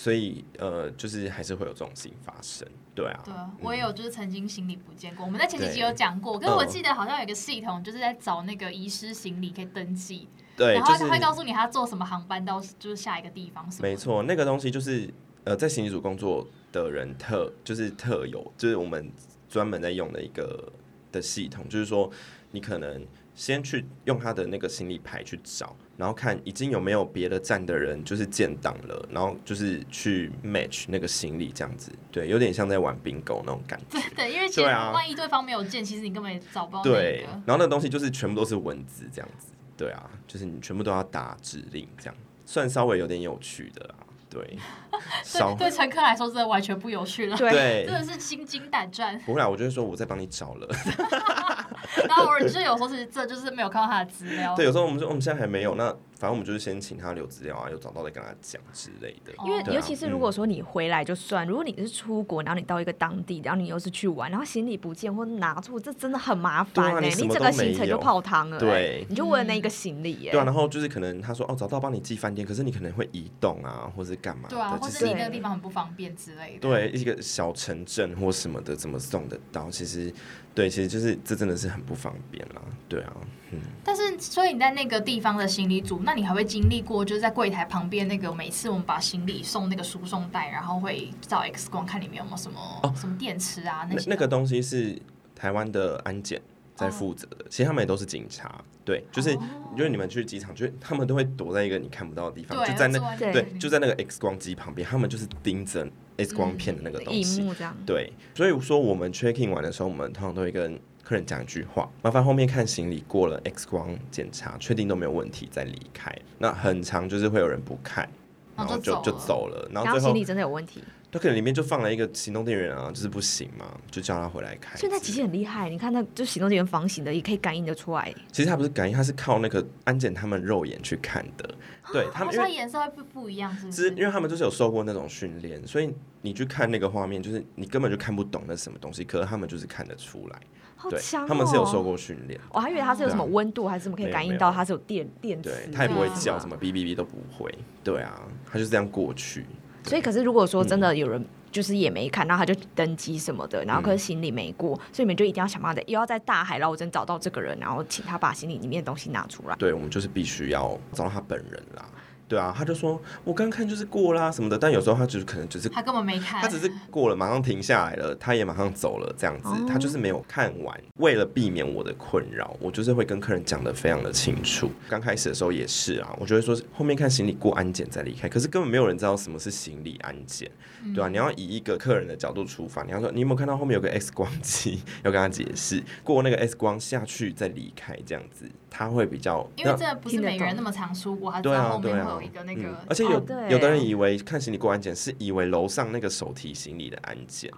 所以，呃，就是还是会有这种事情发生，对啊。对啊，我也有，就是曾经行李不见过。我们在前几集有讲过，可是我记得好像有个系统，就是在找那个遗失行李可以登记，对，然后他会告诉你他坐什么航班到就是下一个地方。没错，那个东西就是呃，在行李组工作的人特就是特有，就是我们专门在用的一个的系统，就是说你可能先去用他的那个行李牌去找。然后看已经有没有别的站的人就是建档了，然后就是去 match 那个行李这样子，对，有点像在玩 bingo 那种感觉。对，因为其实万一对方没有建，其实你根本也找不到。对，然后那个东西就是全部都是文字这样子，对啊，就是你全部都要打指令这样，算稍微有点有趣的啦。对，对对，乘客来说真的完全不有趣了。对，真的是心惊胆战。不会啊，我就是说我在帮你找了。然后我就有时候是这就是没有看到他的资料。对，有时候我们说我们现在还没有那。反正我们就是先请他留资料啊，有找到再跟他讲之类的。因为尤其是如果说你回来就算，如果你是出国，然后你到一个当地，然后你又是去玩，然后行李不见或拿错，这真的很麻烦哎，你整个行程就泡汤了。对，你就为了那一个行李耶。对啊，然后就是可能他说哦找到帮你寄饭店，可是你可能会移动啊，或是干嘛？对啊，或是你那个地方很不方便之类的。对，一个小城镇或什么的，怎么送得到？其实。对，其实就是这真的是很不方便啦。对啊，嗯。但是，所以你在那个地方的行李组，那你还会经历过，就是在柜台旁边那个，每次我们把行李送那个输送带，然后会照 X 光看里面有没有什么什么电池啊那些。那个东西是台湾的安检在负责的，其实他们也都是警察。对，就是就是你们去机场，就他们都会躲在一个你看不到的地方，就在那对，就在那个 X 光机旁边，他们就是盯着。X 光片的那个东西，对，所以说我们 checking 完的时候，我们通常都会跟客人讲一句话：麻烦后面看行李过了 X 光检查，确定都没有问题再离开。那很长就是会有人不看，然后就就走了，然后最后行李真的有问题。他可能里面就放了一个行动电源啊，就是不行嘛，就叫他回来开。现在其实很厉害，你看，那就行动电源房型的也可以感应得出来。其实它不是感应，它是靠那个安检他们肉眼去看的。对他们，因为颜色会不不一样，是不是？因为他们就是有受过那种训练，所以你去看那个画面，就是你根本就看不懂那什么东西，可是他们就是看得出来。好强他们是有受过训练。我还以为它是有什么温度，还是什么可以感应到它是有电电池。对，它也不会叫，什么哔哔哔都不会。对啊，它就是这样过去。所以，可是如果说真的有人。就是也没看，然后他就登机什么的，然后可是行李没过，所以你们就一定要想办法，又要在大海捞针找到这个人，然后请他把行李里面的东西拿出来。对，我们就是必须要找到他本人啦。对啊，他就说我刚看就是过啦什么的，但有时候他就是可能只是他根本没看，他只是过了马上停下来了，他也马上走了这样子，他就是没有看完。为了避免我的困扰，我就是会跟客人讲的非常的清楚。刚开始的时候也是啊，我就会说后面看行李过安检再离开，可是根本没有人知道什么是行李安检，对啊？你要以一个客人的角度出发，你要说你有没有看到后面有个 X 光机，要跟他解释过那个 X 光下去再离开这样子。他会比较，因为这不是每个人那么常出国，他知道后面会有一个那个，而且有有的人以为看行李过安检是以为楼上那个手提行李的安检，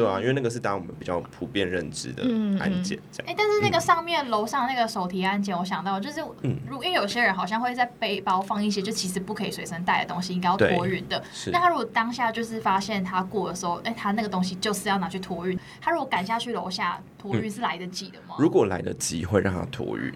对啊，因为那个是当我们比较普遍认知的安检这样。哎，但是那个上面楼上那个手提安检，我想到就是，如因为有些人好像会在背包放一些就其实不可以随身带的东西，应该要托运的。那他如果当下就是发现他过的时候，哎，他那个东西就是要拿去托运，他如果赶下去楼下托运是来得及的吗？如果来得及，会让他托运。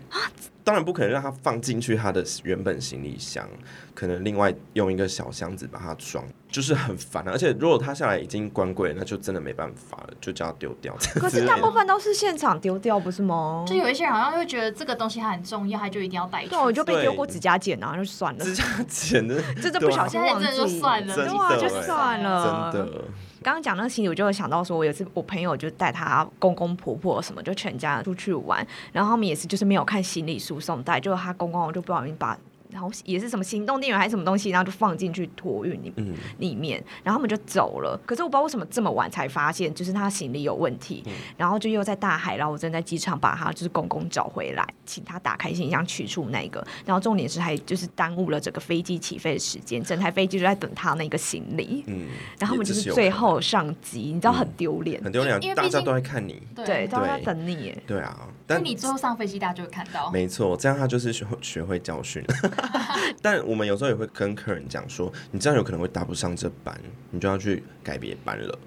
当然不可能让他放进去他的原本行李箱，可能另外用一个小箱子把它装，就是很烦而且如果他下来已经关柜，那就真的没办法了，就叫他丢掉。可是大部分都是现场丢掉，不是吗？就有一些人好像会觉得这个东西它很重要，他就一定要带。对，我就被丢过指甲剪啊，就算了。指甲剪的，这就不小心忘记，就算了，对就算了。真的。刚刚讲那个行李，我就会想到说，我有次我朋友就带他公公婆婆什么，就全家出去玩，然后他们也是就是没有看行李输送带，就他公公就不小心把。然后也是什么行动电源还是什么东西，然后就放进去托运里里面，然后他们就走了。可是我不知道为什么这么晚才发现，就是他行李有问题，然后就又在大海，然后我正在机场把他就是公公找回来，请他打开行李箱取出那个。然后重点是还就是耽误了整个飞机起飞的时间，整台飞机就在等他那个行李。嗯，然后我们就是最后上机，你知道很丢脸，很丢脸，因为大家都在看你，对，都在等你。对啊，但你最后上飞机，大家就会看到。没错，这样他就是学学会教训。但我们有时候也会跟客人讲说，你这样有可能会搭不上这班，你就要去改别班了。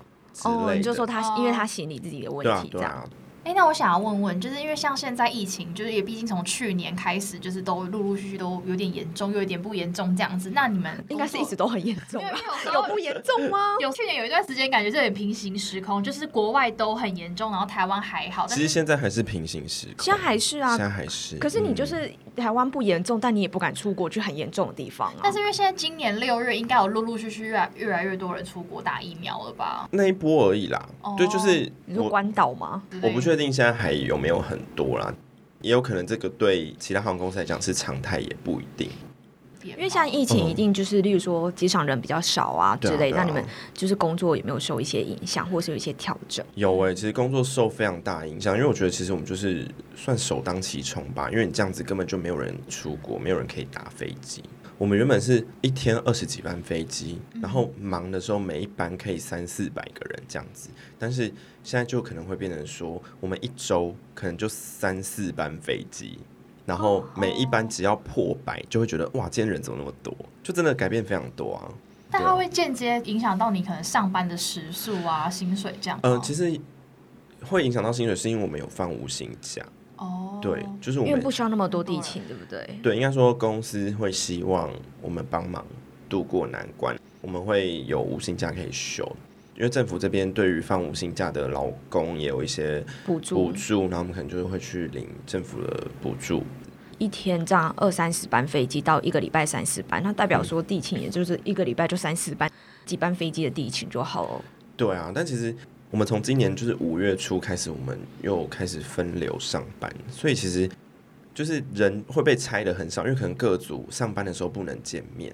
哦，你就说他，因为他行李自己的问题，这样。哎，那我想要问问，就是因为像现在疫情，就是也毕竟从去年开始，就是都陆陆续续都有点严重，又有点不严重这样子。那你们应该是一直都很严重，有不严重吗？有去年有一段时间感觉有点平行时空，就是国外都很严重，然后台湾还好。其实现在还是平行时空，现在还是啊，现在还是。可是你就是台湾不严重，但你也不敢出国去很严重的地方啊。但是因为现在今年六月，应该有陆陆续续越来越来越多人出国打疫苗了吧？那一波而已啦。对，就是你说关岛吗？我不确定现在还有。没有很多啦，也有可能这个对其他航空公司来讲是常态，也不一定。因为像疫情，一定就是，例如说机场人比较少啊之类，那你们就是工作有没有受一些影响，或是有一些调整？有诶，其实工作受非常大影响，因为我觉得其实我们就是算首当其冲吧，因为你这样子根本就没有人出国，没有人可以搭飞机。我们原本是一天二十几班飞机，然后忙的时候每一班可以三四百个人这样子，但是现在就可能会变成说，我们一周可能就三四班飞机。然后每一班只要破百，就会觉得哇，今天人怎么那么多？就真的改变非常多啊！但它会间接影响到你可能上班的时数啊、薪水这样。嗯，其实会影响到薪水，是因为我们有放五薪假。哦，对，就是我们因为不需要那么多地勤，对不对？对，应该说公司会希望我们帮忙度过难关，我们会有五薪假可以休。因为政府这边对于放五薪假的劳工也有一些补助，补助，然后我们可能就是会去领政府的补助。一天这样二三十班飞机到一个礼拜三四班，那代表说地勤也就是一个礼拜就三四班几班飞机的地勤就好了。对啊，但其实我们从今年就是五月初开始，我们又开始分流上班，所以其实就是人会被拆的很少，因为可能各组上班的时候不能见面。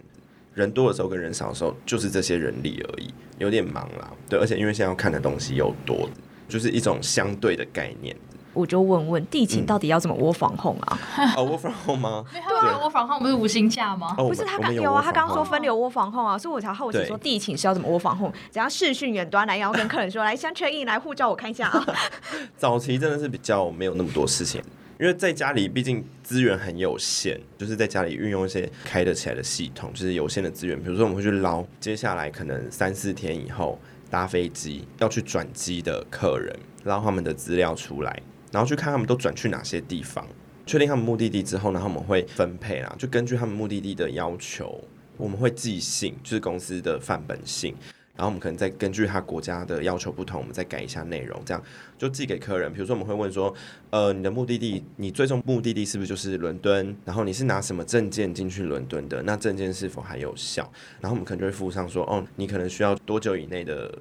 人多的时候跟人少的时候，就是这些人力而已，有点忙啦。对，而且因为现在要看的东西又多，就是一种相对的概念。我就问问地勤到底要怎么窝防控啊？哦，窝防控吗？对啊，窝防控不是无薪假吗？不是他刚有啊，他刚刚说分流窝防控啊，所以我才好奇说地勤是要怎么窝防控？怎样视讯远端来，然后跟客人说来先确认来护照，我看一下啊。早期真的是比较没有那么多事情。因为在家里，毕竟资源很有限，就是在家里运用一些开得起来的系统，就是有限的资源。比如说，我们会去捞接下来可能三四天以后搭飞机要去转机的客人，捞他们的资料出来，然后去看他们都转去哪些地方，确定他们目的地之后，然后我们会分配啦，就根据他们目的地的要求，我们会寄信，就是公司的范本信。然后我们可能再根据他国家的要求不同，我们再改一下内容，这样就寄给客人。比如说我们会问说，呃，你的目的地，你最终目的地是不是就是伦敦？然后你是拿什么证件进去伦敦的？那证件是否还有效？然后我们可能就会附上说，哦，你可能需要多久以内的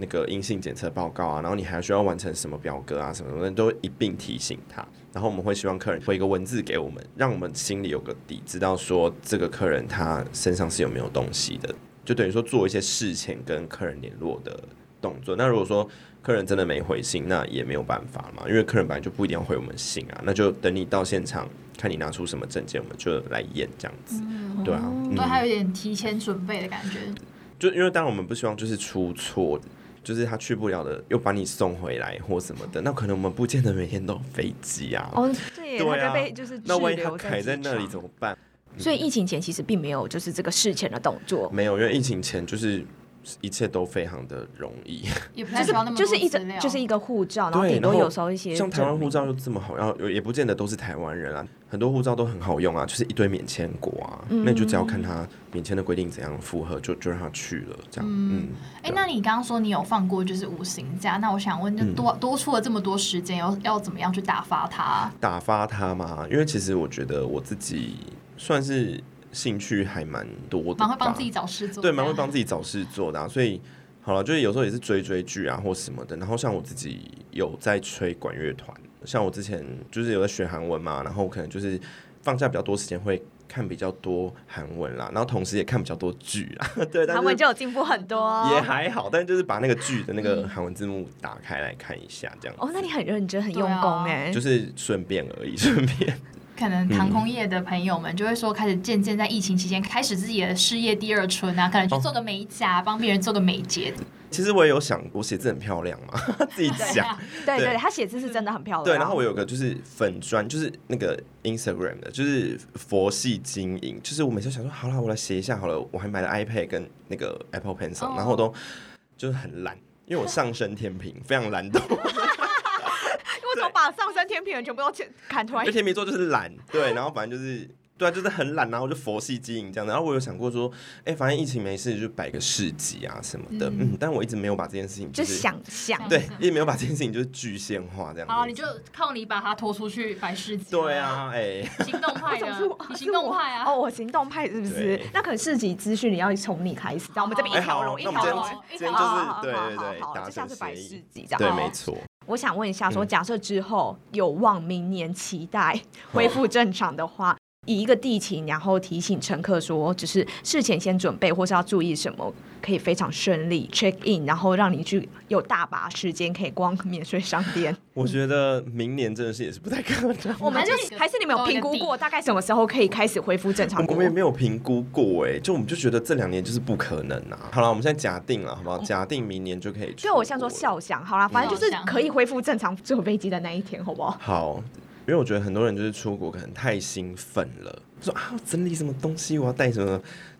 那个阴性检测报告啊？然后你还需要完成什么表格啊？什么什么都一并提醒他。然后我们会希望客人回一个文字给我们，让我们心里有个底，知道说这个客人他身上是有没有东西的。就等于说做一些事前跟客人联络的动作。那如果说客人真的没回信，那也没有办法嘛，因为客人本来就不一定要回我们信啊。那就等你到现场，看你拿出什么证件，我们就来验这样子。对啊，对，还有点提前准备的感觉。就因为当然我们不希望就是出错，就是他去不了的，又把你送回来或什么的。那可能我们不见得每天都有飞机啊。哦，对，对啊，就是那万一他卡在那里怎么办？所以疫情前其实并没有就是这个事前的动作，没有，因为疫情前就是一切都非常的容易，就是就是一整就是一个护照，然后顶多有时候一些像台湾护照又这么好，然后也不见得都是台湾人啊，很多护照都很好用啊，就是一堆免签国啊，那就只要看他免签的规定怎样符合，就就让他去了这样。嗯，哎，那你刚刚说你有放过就是五行假，那我想问，就多多出了这么多时间，要要怎么样去打发他？打发他嘛，因为其实我觉得我自己。算是兴趣还蛮多的，蛮会帮自己找事做，对，蛮会帮自己找事做的。所以好了，就是有时候也是追追剧啊，或什么的。然后像我自己有在吹管乐团，像我之前就是有在学韩文嘛，然后可能就是放假比较多时间会看比较多韩文啦，然后同时也看比较多剧啦。对，韩文就有进步很多，也还好，但就是把那个剧的那个韩文字幕打开来看一下，这样。哦，那你很认真，很用功哎，就是顺便而已，顺便。可能航空业的朋友们就会说，开始渐渐在疫情期间开始自己的事业第二春啊，可能去做个美甲，帮别人做个美睫。其实我也有想，我写字很漂亮嘛，自己讲。对对，他写字是真的很漂亮。对，然后我有个就是粉砖，就是那个 Instagram 的，就是佛系经营。就是我每次想说，好了，我来写一下好了。我还买了 iPad 跟那个 Apple Pencil，然后都就是很懒，因为我上升天平，非常懒惰。把上升天平人全部都砍出来？就天秤座就是懒，对，然后反正就是对啊，就是很懒，然后就佛系经营这样的。然后我有想过说，哎，反正疫情没事，就摆个市集啊什么的。嗯，但我一直没有把这件事情就想象，对，一直没有把这件事情就是具象化这样。好，你就靠你把它拖出去摆市集。对啊，哎，行动派的，你行动派啊？哦，我行动派是不是？那可能市集资讯你要从你开始，然后我们这边一条龙，一条龙，一条龙，对对对，好，就下次摆市集这样。对，没错。我想问一下，说假设之后有望明年期待恢复正常的话。以一个地勤，然后提醒乘客说，只是事前先准备，或是要注意什么，可以非常顺利 check in，然后让你去有大把时间可以逛免税商店。我觉得明年真的是也是不太可能。我们就还是你们有评估过，大概什么时候可以开始恢复正常？我们也没有评估过，哎，就我们就觉得这两年就是不可能啊。好了，我们现在假定了，好不好？假定明年就可以。就我像说笑想，好了，反正就是可以恢复正常坐飞机的那一天，好不好？好。因为我觉得很多人就是出国可能太兴奋了，说啊整理什么东西，我要带什么，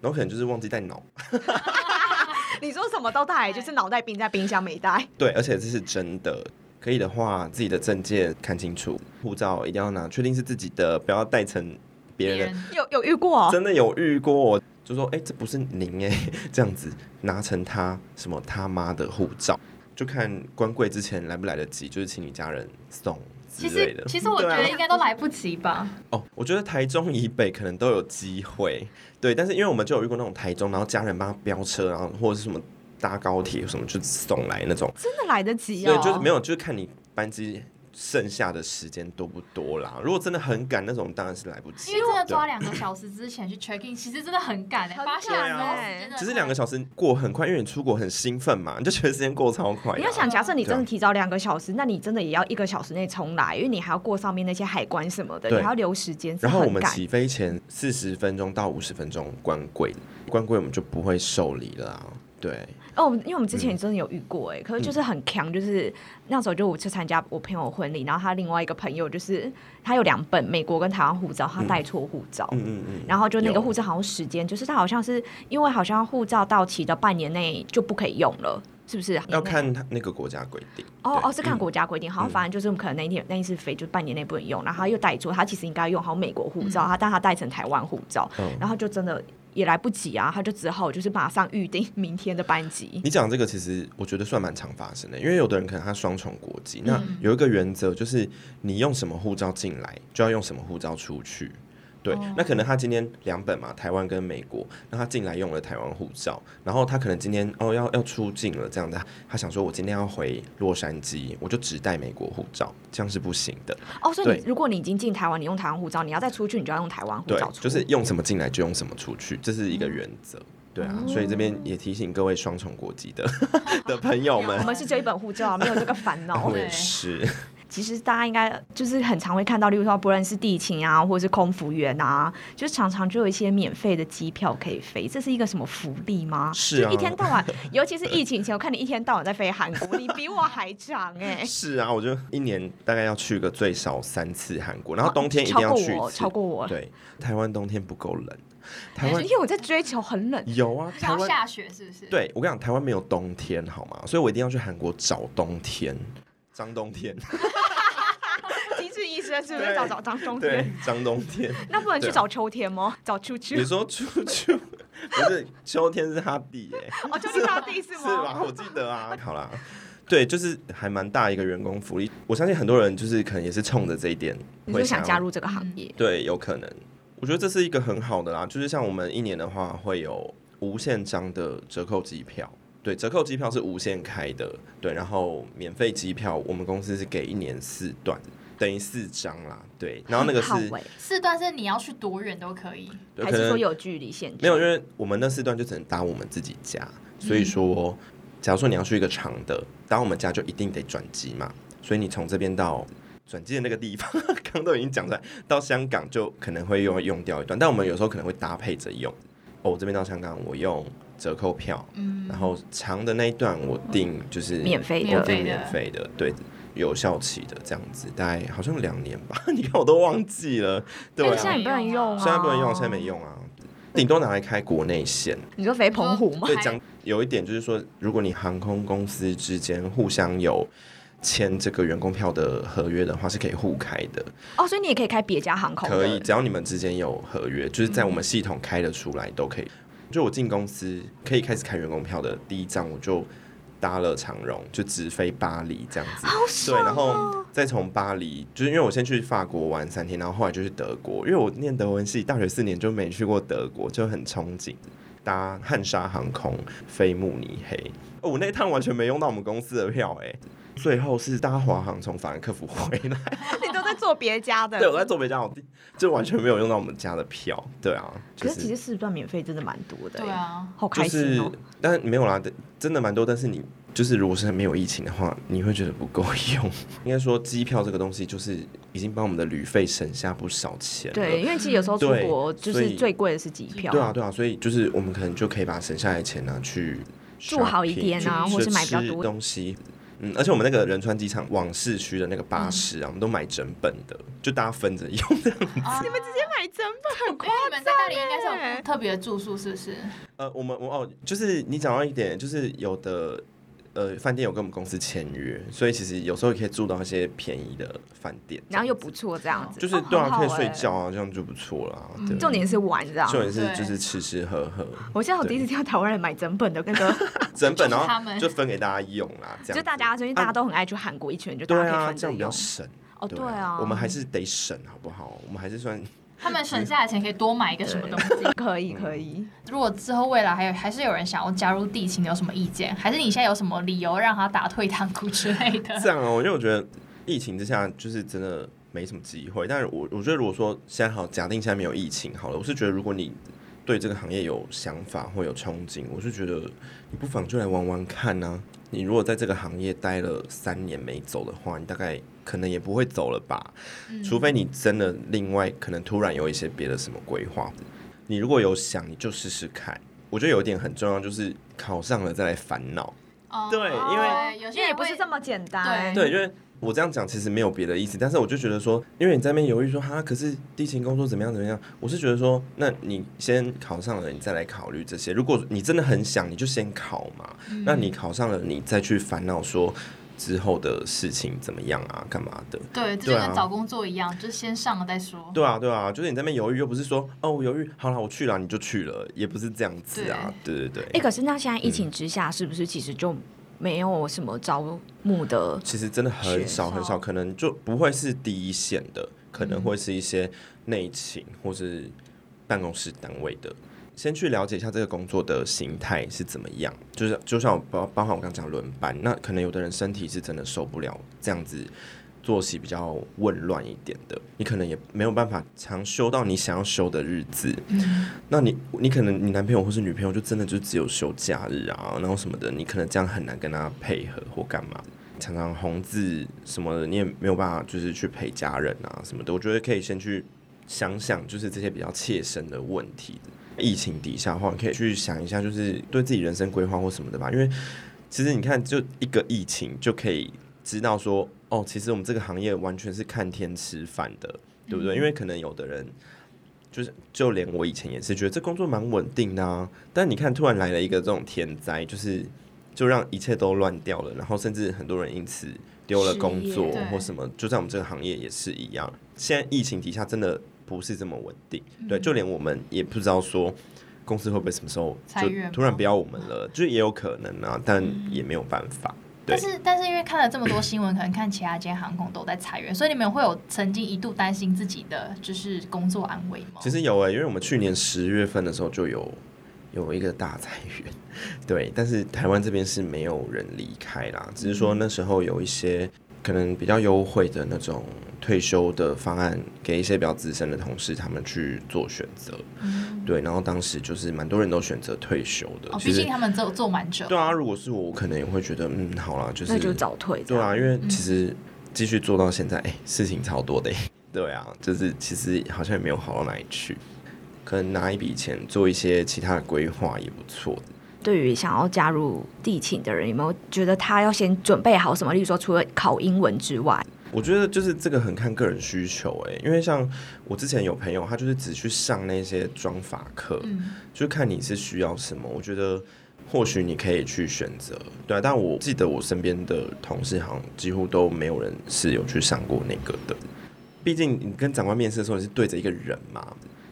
然后可能就是忘记带脑。你说什么都带，就是脑袋冰在冰箱没带。对，而且这是真的。可以的话，自己的证件看清楚，护照一定要拿，确定是自己的，不要带成别人的。有有遇过？真的有遇过，就说哎，这不是您哎，这样子拿成他什么他妈的护照，就看关柜之前来不来得及，就是请你家人送。其实，其实我觉得应该都来不及吧。哦，我觉得台中以北可能都有机会，对。但是因为我们就有遇过那种台中，然后家人帮他飙车，然后或者是什么搭高铁什么就送来那种，真的来得及哦。对，就是没有，就是看你班机。剩下的时间多不多啦？如果真的很赶那种，当然是来不及。因为真的抓两个小时之前去 check in，其实真的很赶哎，发现哎，只是两个小时过很快，因为你出国很兴奋嘛，你就觉得时间过超快。你要想，假设你真的提早两个小时，那你真的也要一个小时内重来，因为你还要过上面那些海关什么的，你还要留时间。然后我们起飞前四十分钟到五十分钟关柜，关柜我们就不会受理了。对。哦，因为我们之前真的有遇过哎，可是就是很强，就是那时候就我去参加我朋友婚礼，然后他另外一个朋友就是他有两本美国跟台湾护照，他带错护照，嗯嗯嗯，然后就那个护照好像时间就是他好像是因为好像护照到期的半年内就不可以用了，是不是？要看他那个国家规定。哦哦，是看国家规定，好像反正就是我们可能那一天那一次飞就半年内不能用，然后他又带错，他其实应该用好美国护照，他但他带成台湾护照，然后就真的。也来不及啊，他就只好就是马上预定明天的班机。你讲这个其实我觉得算蛮常发生的，因为有的人可能他双重国籍，那有一个原则就是你用什么护照进来，就要用什么护照出去。对，那可能他今天两本嘛，台湾跟美国，那他进来用了台湾护照，然后他可能今天哦要要出境了这样的，他想说我今天要回洛杉矶，我就只带美国护照，这样是不行的。哦，所以如果你已经进台湾，你用台湾护照，你要再出去，你就要用台湾护照。对，就是用什么进来就用什么出去，这是一个原则。对啊，所以这边也提醒各位双重国籍的 的朋友们，我们是只有一本护照，没有这个烦恼。我也是。其实大家应该就是很常会看到，例如说不论是地勤啊，或者是空服员啊，就是常常就有一些免费的机票可以飞，这是一个什么福利吗？是啊，一天到晚，尤其是疫情前，我看你一天到晚在飞韩国，你比我还长哎。是啊，我就一年大概要去个最少三次韩国，然后冬天一定要去超过我。对，台湾冬天不够冷，台湾因为我在追求很冷。有啊，台湾下雪是不是？对我跟你讲，台湾没有冬天好吗？所以我一定要去韩国找冬天，张冬天。医生是不是找找张冬天？张冬天，那不能去找秋天吗？找秋秋？你说秋秋 不是秋天是他弟哎？哦，就是他弟是吗？是吧？我记得啊。好啦，对，就是还蛮大一个员工福利。我相信很多人就是可能也是冲着这一点，你就想加入这个行业。对，有可能。我觉得这是一个很好的啦，就是像我们一年的话会有无限张的折扣机票。对，折扣机票是无限开的。对，然后免费机票，我们公司是给一年四段。等于四张啦，对，然后那个是四段是你要去多远都可以，还是说有距离限制？没有，因为我们那四段就只能搭我们自己家，所以说，假如说你要去一个长的，搭我们家就一定得转机嘛，所以你从这边到转机的那个地方，刚都已经讲出来，到香港就可能会用用掉一段，但我们有时候可能会搭配着用。哦，这边到香港我用折扣票，嗯，然后长的那一段我订就是免费的，免费的，对。有效期的这样子，大概好像两年吧。你看我都忘记了，对现在不能用，现在不能用，现在没用啊，顶多拿来开国内线。你说飞澎湖吗？对，讲有一点就是说，如果你航空公司之间互相有签这个员工票的合约的话，是可以互开的。哦，所以你也可以开别家航空，可以，只要你们之间有合约，就是在我们系统开得出来都可以。就我进公司可以开始开员工票的第一张，我就。搭了长荣，就直飞巴黎这样子，对，然后再从巴黎，就是因为我先去法国玩三天，然后后来就去德国，因为我念德文系，大学四年就没去过德国，就很憧憬。搭汉莎航空飞慕尼黑。哦，我那趟完全没用到我们公司的票，哎，最后是搭华航从法兰克福回来。你都在做别家的？对，我在做别家，我就完全没有用到我们家的票。对啊，可是其实四段免费真的蛮多的。对啊，好开心哦。但没有啦，真的蛮多。但是你就是如果是没有疫情的话，你会觉得不够用。应该说机票这个东西，就是已经帮我们的旅费省下不少钱。对，因为其实有时候出国就是最贵的是机票。对啊，对啊，所以就是我们可能就可以把省下来的钱拿去住好一点啊，或是买比较多东西。嗯，而且我们那个仁川机场往市区的那个巴士啊，我们都买整本的，就大家分着用这样子。你们直接买整本，很夸张。你们在那里应该是有特别的住宿，是不是？呃，我们我哦，就是你讲到一点，就是有的。呃，饭店有跟我们公司签约，所以其实有时候也可以住到一些便宜的饭店，然后又不错这样子，就是对啊，可以睡觉啊，这样就不错了。重点是玩，这样，重点是就是吃吃喝喝。我现在我第一次听到台湾人买整本的那个 整本，然后 就分给大家用啦，这样。就大家，最近大家都很爱去韩国，一群人就对啊，这样比较省。哦，对啊，我们还是得省，好不好？我们还是算。他们省下的钱可以多买一个什么东西？可以可以。如果之后未来还有还是有人想要加入地勤，有什么意见？还是你现在有什么理由让他打退堂鼓之类的？这样哦，因为我觉得疫情之下就是真的没什么机会。但是我我觉得如果说现在好，假定现在没有疫情好了，我是觉得如果你对这个行业有想法或有憧憬，我是觉得你不妨就来玩玩看呢。你如果在这个行业待了三年没走的话，你大概可能也不会走了吧？除非你真的另外可能突然有一些别的什么规划。你如果有想，你就试试看。我觉得有一点很重要，就是考上了再来烦恼。对，因为有些也不是这么简单。对，因为。我这样讲其实没有别的意思，但是我就觉得说，因为你在那边犹豫说哈，可是地勤工作怎么样怎么样，我是觉得说，那你先考上了，你再来考虑这些。如果你真的很想，你就先考嘛。那你考上了，你再去烦恼说之后的事情怎么样啊，干嘛的？对，就跟找工作一样，就是先上了再说。对啊，对啊，就是你在那边犹豫，又不是说哦，我犹豫好了，我去了你就去了，也不是这样子啊。对对对。哎，可是那现在疫情之下，是不是其实就？没有什么招募的，其实真的很少很少，可能就不会是第一线的，可能会是一些内勤或是办公室单位的，先去了解一下这个工作的形态是怎么样。就是就像包包含我刚讲轮班，那可能有的人身体是真的受不了这样子。作息比较紊乱一点的，你可能也没有办法常休到你想要休的日子。嗯，那你你可能你男朋友或是女朋友就真的就只有休假日啊，然后什么的，你可能这样很难跟他配合或干嘛。常常红字什么的，你也没有办法就是去陪家人啊什么的。我觉得可以先去想想，就是这些比较切身的问题。疫情底下的话，可以去想一下，就是对自己人生规划或什么的吧。因为其实你看，就一个疫情就可以知道说。哦，其实我们这个行业完全是看天吃饭的，对不对？因为可能有的人就是，就连我以前也是觉得这工作蛮稳定的啊。但你看，突然来了一个这种天灾，就是就让一切都乱掉了，然后甚至很多人因此丢了工作或什么。就在我们这个行业也是一样。现在疫情底下真的不是这么稳定，对，就连我们也不知道说公司会不会什么时候就突然不要我们了，就也有可能啊，但也没有办法。但是，但是因为看了这么多新闻，可能看其他间航空都在裁员，所以你们会有曾经一度担心自己的就是工作安危吗？其实有诶，因为我们去年十月份的时候就有有一个大裁员，对，但是台湾这边是没有人离开啦，只是说那时候有一些可能比较优惠的那种。退休的方案给一些比较资深的同事，他们去做选择，对，然后当时就是蛮多人都选择退休的，毕竟他们做做蛮久。对啊，如果是我，我可能也会觉得，嗯，好了，就是那就早退。对啊，因为其实继续做到现在，哎，事情超多的，对啊，就是其实好像也没有好到哪里去，可能拿一笔钱做一些其他的规划也不错。对于想要加入地勤的人，有没有觉得他要先准备好什么？例如说，除了考英文之外。我觉得就是这个很看个人需求哎，因为像我之前有朋友，他就是只去上那些装法课，就看你是需要什么。我觉得或许你可以去选择，对啊。但我记得我身边的同事好像几乎都没有人是有去上过那个的。毕竟你跟长官面试的时候你是对着一个人嘛，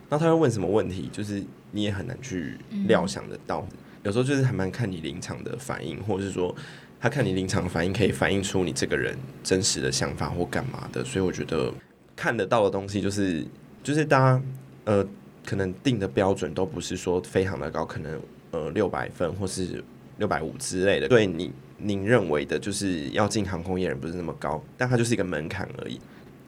那他会问什么问题，就是你也很难去料想得到。有时候就是还蛮看你临场的反应，或者是说。他看你临场反应，可以反映出你这个人真实的想法或干嘛的，所以我觉得看得到的东西就是就是大家呃可能定的标准都不是说非常的高，可能呃六百分或是六百五之类的。对你您认为的就是要进航空业人不是那么高，但它就是一个门槛而已。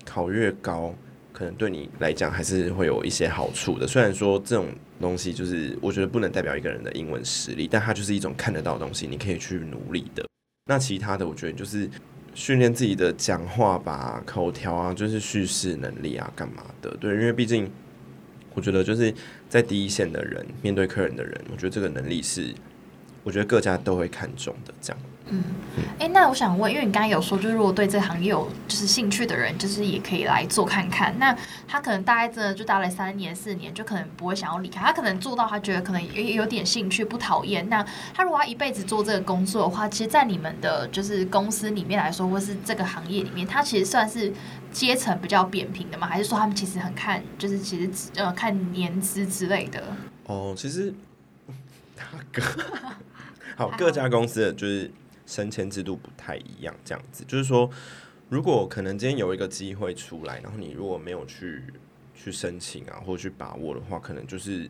考越高，可能对你来讲还是会有一些好处的。虽然说这种东西就是我觉得不能代表一个人的英文实力，但它就是一种看得到的东西，你可以去努力的。那其他的，我觉得就是训练自己的讲话吧，口条啊，就是叙事能力啊，干嘛的？对，因为毕竟。我觉得就是在第一线的人，面对客人的人，我觉得这个能力是，我觉得各家都会看重的。这样。嗯，哎，那我想问，因为你刚刚有说，就是如果对这行业有就是兴趣的人，就是也可以来做看看。那他可能大概真的就待了三年四年，就可能不会想要离开。他可能做到他觉得可能有有点兴趣，不讨厌。那他如果要一辈子做这个工作的话，其实，在你们的就是公司里面来说，或是这个行业里面，他其实算是阶层比较扁平的吗？还是说他们其实很看，就是其实呃看年资之类的？哦，其实 大哥，好，各家公司的就是。升迁制度不太一样，这样子就是说，如果可能今天有一个机会出来，然后你如果没有去去申请啊，或者去把握的话，可能就是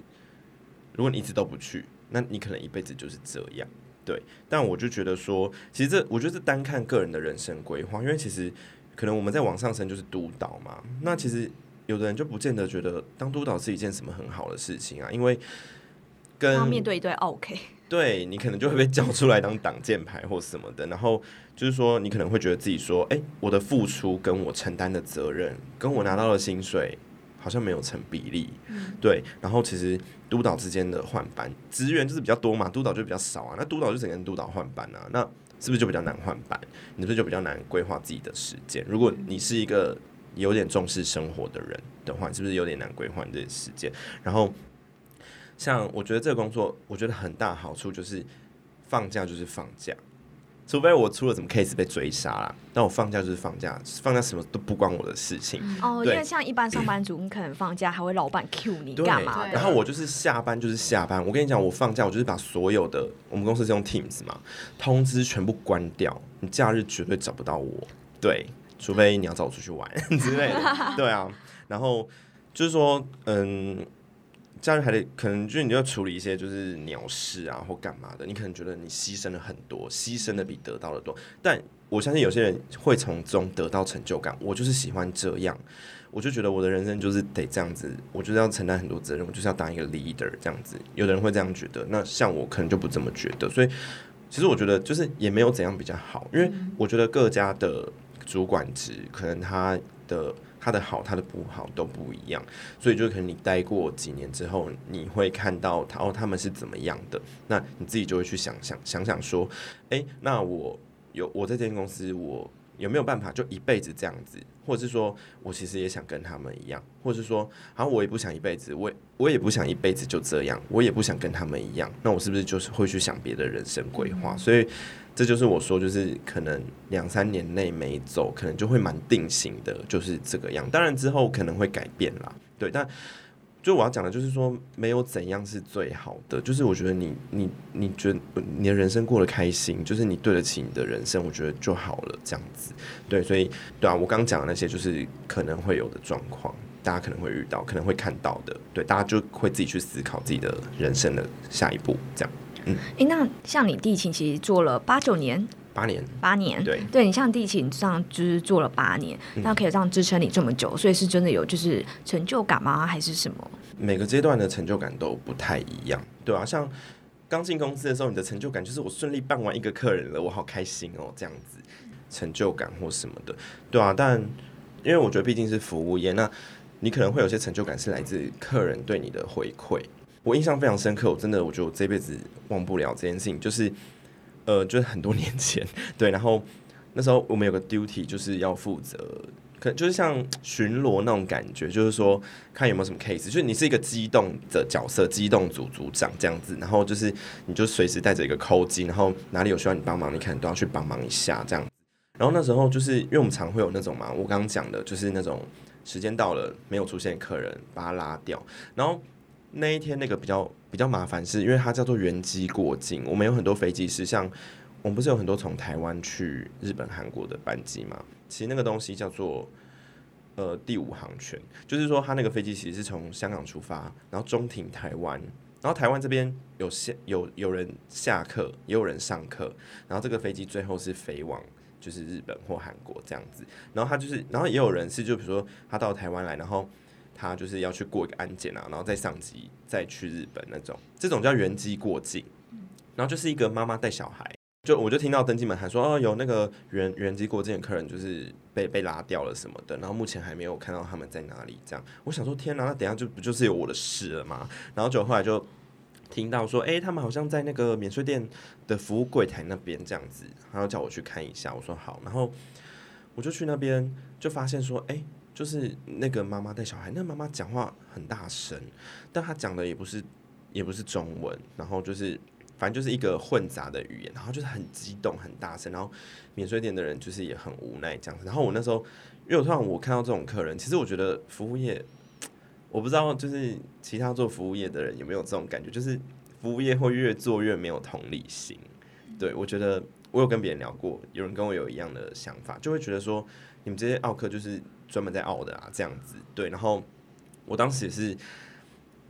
如果你一直都不去，那你可能一辈子就是这样。对，但我就觉得说，其实这我觉得是单看个人的人生规划，因为其实可能我们在往上升就是督导嘛，那其实有的人就不见得觉得当督导是一件什么很好的事情啊，因为跟面对一对 OK。对你可能就会被叫出来当挡箭牌或什么的，然后就是说你可能会觉得自己说，哎，我的付出跟我承担的责任，跟我拿到的薪水好像没有成比例，对。然后其实督导之间的换班职员就是比较多嘛，督导就比较少啊。那督导就整个人督导换班啊，那是不是就比较难换班？你是不是就比较难规划自己的时间？如果你是一个有点重视生活的人的话，是不是有点难规划这些时间？然后。像我觉得这个工作，我觉得很大好处就是放假就是放假，除非我出了什么 case 被追杀啦，但我放假就是放假，放假什么都不关我的事情。哦，因为像一般上班族，你可能放假还会老板 Q 你干嘛？然后我就是下班就是下班。我跟你讲，我放假我就是把所有的我们公司是用 Teams 嘛，通知全部关掉，你假日绝对找不到我。对，除非你要找我出去玩 之类的。对啊，然后就是说，嗯。假日还得可能就是你要处理一些就是鸟事啊或干嘛的，你可能觉得你牺牲了很多，牺牲的比得到的多。但我相信有些人会从中得到成就感。我就是喜欢这样，我就觉得我的人生就是得这样子，我就是要承担很多责任，我就是要当一个 leader 这样子。有的人会这样觉得，那像我可能就不这么觉得。所以其实我觉得就是也没有怎样比较好，因为我觉得各家的主管职可能他的。他的好，他的不好都不一样，所以就可能你待过几年之后，你会看到他哦，他们是怎么样的，那你自己就会去想想想想说，哎，那我有我在这间公司，我有没有办法就一辈子这样子，或者是说我其实也想跟他们一样，或者是说，好，我也不想一辈子，我我也不想一辈子就这样，我也不想跟他们一样，那我是不是就是会去想别的人生规划？所以。这就是我说，就是可能两三年内没走，可能就会蛮定型的，就是这个样。当然之后可能会改变啦，对。但就我要讲的，就是说没有怎样是最好的，就是我觉得你你你觉得你的人生过得开心，就是你对得起你的人生，我觉得就好了，这样子。对，所以对啊，我刚讲的那些就是可能会有的状况，大家可能会遇到，可能会看到的，对，大家就会自己去思考自己的人生的下一步，这样。嗯，哎，那像你地勤其实做了八九年，八年，八年，对，对你像地勤这样就是做了八年，那可以这样支撑你这么久，所以是真的有就是成就感吗？还是什么？每个阶段的成就感都不太一样，对啊，像刚进公司的时候，你的成就感就是我顺利办完一个客人了，我好开心哦，这样子成就感或什么的，对啊，但因为我觉得毕竟是服务业，那你可能会有些成就感是来自客人对你的回馈。我印象非常深刻，我真的我觉得我这辈子忘不了这件事情，就是呃，就是很多年前，对，然后那时候我们有个 duty 就是要负责，可就是像巡逻那种感觉，就是说看有没有什么 case，就是你是一个机动的角色，机动组组长这样子，然后就是你就随时带着一个扣机，然后哪里有需要你帮忙，你可能都要去帮忙一下这样。然后那时候就是因为我们常会有那种嘛，我刚刚讲的就是那种时间到了没有出现客人，把他拉掉，然后。那一天那个比较比较麻烦，是因为它叫做原机过境。我们有很多飞机是像我们不是有很多从台湾去日本、韩国的班机嘛？其实那个东西叫做呃第五航权，就是说他那个飞机其实是从香港出发，然后中停台湾，然后台湾这边有下有有人下课，也有人上课，然后这个飞机最后是飞往就是日本或韩国这样子，然后他就是，然后也有人是就比如说他到台湾来，然后他就是要去过一个安检啊，然后再上机再去日本那种，这种叫原机过境，然后就是一个妈妈带小孩。就我就听到登机门喊说哦，有那个原原机过境的客人就是被被拉掉了什么的，然后目前还没有看到他们在哪里。这样，我想说天哪，那等下就不就是有我的事了吗？然后就后来就听到说，哎，他们好像在那个免税店的服务柜台那边这样子，然后叫我去看一下。我说好，然后我就去那边，就发现说，哎，就是那个妈妈带小孩，那妈妈讲话很大声，但她讲的也不是也不是中文，然后就是。反正就是一个混杂的语言，然后就是很激动、很大声，然后免税店的人就是也很无奈这样子。然后我那时候，因为我突然我看到这种客人，其实我觉得服务业，我不知道就是其他做服务业的人有没有这种感觉，就是服务业会越做越没有同理心。对我觉得我有跟别人聊过，有人跟我有一样的想法，就会觉得说你们这些奥客就是专门在奥的啊这样子。对，然后我当时也是。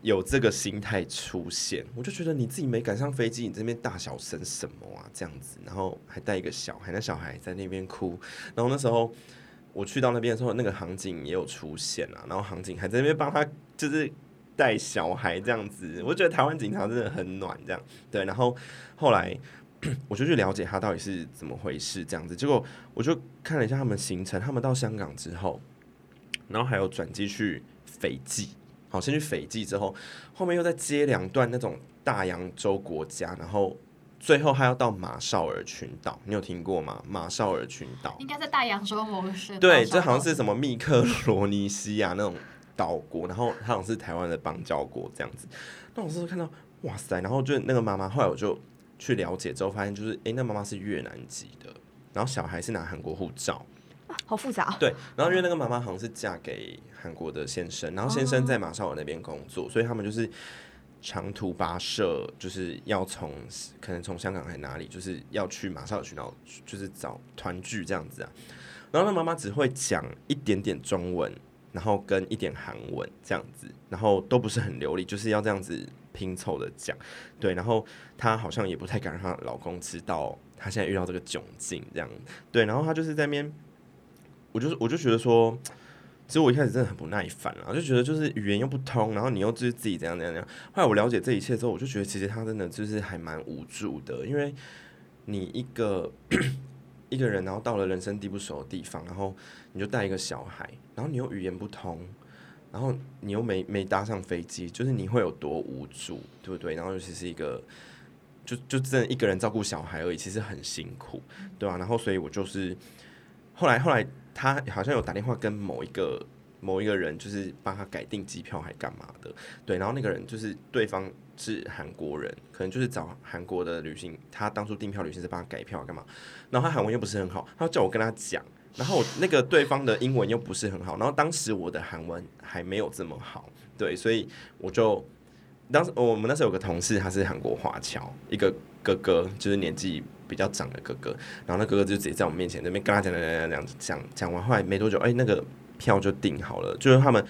有这个心态出现，我就觉得你自己没赶上飞机，你这边大小声什么啊？这样子，然后还带一个小孩，那小孩在那边哭。然后那时候我去到那边的时候，那个航警也有出现啊，然后航警还在那边帮他，就是带小孩这样子。我觉得台湾警察真的很暖，这样对。然后后来我就去了解他到底是怎么回事，这样子。结果我就看了一下他们行程，他们到香港之后，然后还有转机去斐济。好，先去斐济之后，后面又再接两段那种大洋洲国家，然后最后还要到马绍尔群岛，你有听过吗？马绍尔群岛应该在大洋洲模式对，这好像是什么密克罗尼西亚那种岛国，然后好像是台湾的邦交国这样子。那我是看到哇塞，然后就那个妈妈，后来我就去了解之后发现，就是哎，那妈妈是越南籍的，然后小孩是拿韩国护照。好复杂。对，然后因为那个妈妈好像是嫁给韩国的先生，然后先生在马绍尔那边工作，所以他们就是长途跋涉，就是要从可能从香港还是哪里，就是要去马绍尔群岛，就是找团聚这样子啊。然后那妈妈只会讲一点点中文，然后跟一点韩文这样子，然后都不是很流利，就是要这样子拼凑的讲。对，然后她好像也不太敢让她老公知道她现在遇到这个窘境这样。对，然后她就是在那边。我就是，我就觉得说，其实我一开始真的很不耐烦啊，就觉得就是语言又不通，然后你又就是自己怎样怎样怎样。后来我了解这一切之后，我就觉得其实她真的就是还蛮无助的，因为你一个一个人，然后到了人生地不熟的地方，然后你就带一个小孩，然后你又语言不通，然后你又没没搭上飞机，就是你会有多无助，对不对？然后尤其是一个，就就真的一个人照顾小孩而已，其实很辛苦，对吧？然后所以我就是后来后来。他好像有打电话跟某一个某一个人，就是帮他改订机票还干嘛的，对，然后那个人就是对方是韩国人，可能就是找韩国的旅行，他当初订票旅行社帮他改票干嘛，然后他韩文又不是很好，他叫我跟他讲，然后那个对方的英文又不是很好，然后当时我的韩文还没有这么好，对，所以我就当时我们那时候有个同事，他是韩国华侨，一个哥哥，就是年纪。比较长的哥哥，然后那哥哥就直接在我面前那边跟他讲讲讲讲讲讲完，后来没多久，哎，那个票就订好了，就是他们。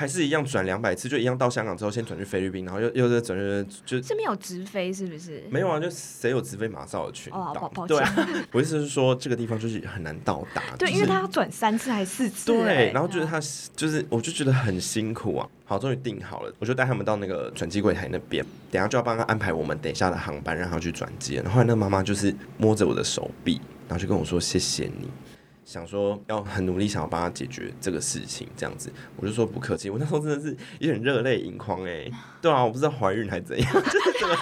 还是一样转两百次，就一样到香港之后先转去菲律宾，然后又又再转转就这边有直飞是不是？没有啊，就谁有直飞马绍尔群岛？对，我意思是说这个地方就是很难到达。对，因为他要转三次还是四次？对，然后就是他就是我就觉得很辛苦啊。好，终于定好了，我就带他们到那个转机柜台那边，等下就要帮他安排我们等一下的航班，让他去转机。然后那妈妈就是摸着我的手臂，然后就跟我说：“谢谢你。”想说要很努力，想要帮他解决这个事情，这样子，我就说不客气。我那时候真的是有点热泪盈眶哎，对啊，我不知道怀孕还怎样，就是这个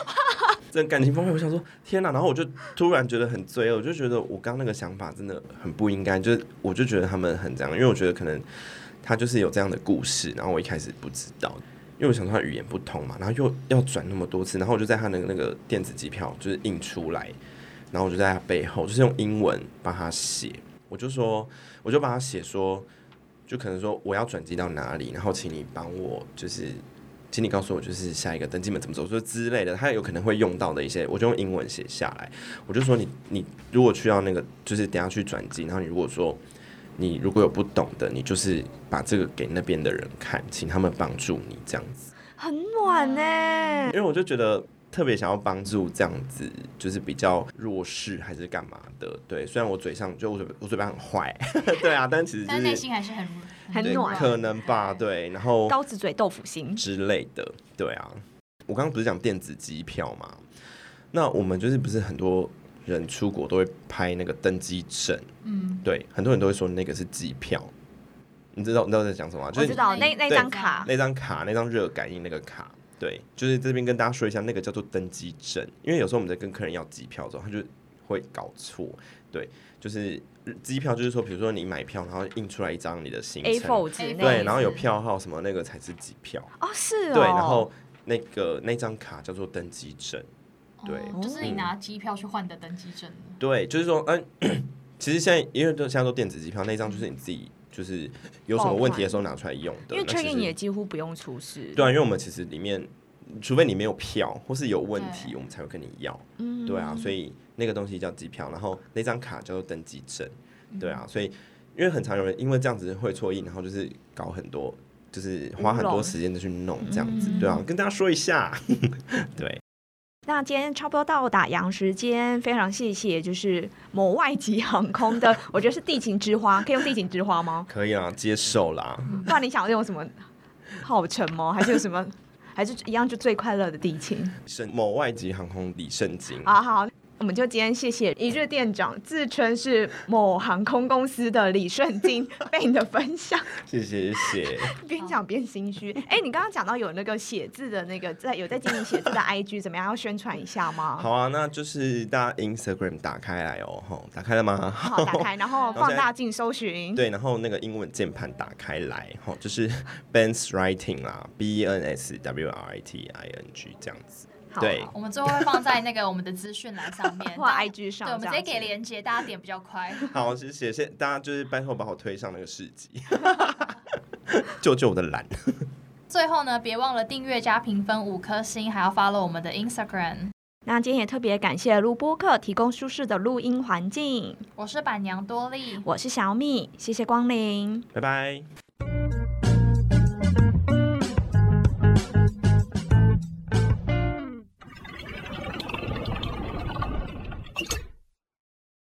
这感情方面，我想说天哪，然后我就突然觉得很罪恶，我就觉得我刚那个想法真的很不应该，就是我就觉得他们很这样，因为我觉得可能他就是有这样的故事，然后我一开始不知道，因为我想说他语言不通嘛，然后又要转那么多次，然后我就在他的那个电子机票就是印出来，然后我就在他背后就是用英文帮他写。我就说，我就把它写说，就可能说我要转机到哪里，然后请你帮我，就是请你告诉我，就是下一个登机门怎么走，说之类的，他有可能会用到的一些，我就用英文写下来。我就说你你如果去到那个，就是等下去转机，然后你如果说你如果有不懂的，你就是把这个给那边的人看，请他们帮助你这样子。很暖呢，因为我就觉得特别想要帮助这样子，就是比较弱势还是干嘛的。对，虽然我嘴上就我嘴我嘴巴很坏，对啊，但其实就是内心还是很很暖，可能吧。对，然后刀子嘴豆腐心之类的。对啊，我刚刚不是讲电子机票嘛？那我们就是不是很多人出国都会拍那个登机证？嗯，对，很多人都会说那个是机票。你知道你知道在讲什么吗？我知道那那张卡，那张卡，那张热感应那个卡，对，就是这边跟大家说一下，那个叫做登机证。因为有时候我们在跟客人要机票的时候，他就会搞错。对，就是机票就是说，比如说你买票，然后印出来一张你的行程，对，然后有票号什么那个才是机票。哦，是哦。对，然后那个那张卡叫做登机证。对，就是你拿机票去换的登机证。对，就是说，嗯，其实现在因为都现在都电子机票，那张就是你自己。就是有什么问题的时候拿出来用的，因为确认也几乎不用出示。对啊，因为我们其实里面，除非你没有票或是有问题，我们才会跟你要。嗯，对啊，所以那个东西叫机票，然后那张卡叫做登记证。对啊，所以因为很常有人因为这样子会错印，然后就是搞很多，就是花很多时间的去弄这样子。对啊，跟大家说一下，对。那今天差不多到打烊时间，非常谢谢，就是某外籍航空的，我觉得是地勤之花，可以用地勤之花吗？可以啊，接受啦。不然你想用什么号称吗？还是有什么？还是一样就最快乐的地勤？圣某外籍航空李圣经。好好。我们就今天谢谢一日店长，自称是某航空公司的李顺金，被你的分享，谢谢谢谢。边讲边心虚。哎，你刚刚讲到有那个写字的那个，在有在经营写字的 IG，怎么样？要宣传一下吗？好啊，那就是大家 Instagram 打开来哦，吼，打开了吗？好，打开，然后放大镜搜寻。对，然后那个英文键盘打开来，吼，就是 Ben's Writing 啦，B E N S W R I T I N G 这样子。对，我们最后会放在那个我们的资讯栏上面，或 IG 上，对，我们直接给连接，大家点比较快。好，谢谢，谢大家就是拜托把我推上那个市集，救救我的懒。最后呢，别忘了订阅加评分五颗星，还要 follow 我们的 Instagram。那今天也特别感谢录播客提供舒适的录音环境。我是板娘多莉，我是小米，谢谢光临，拜拜。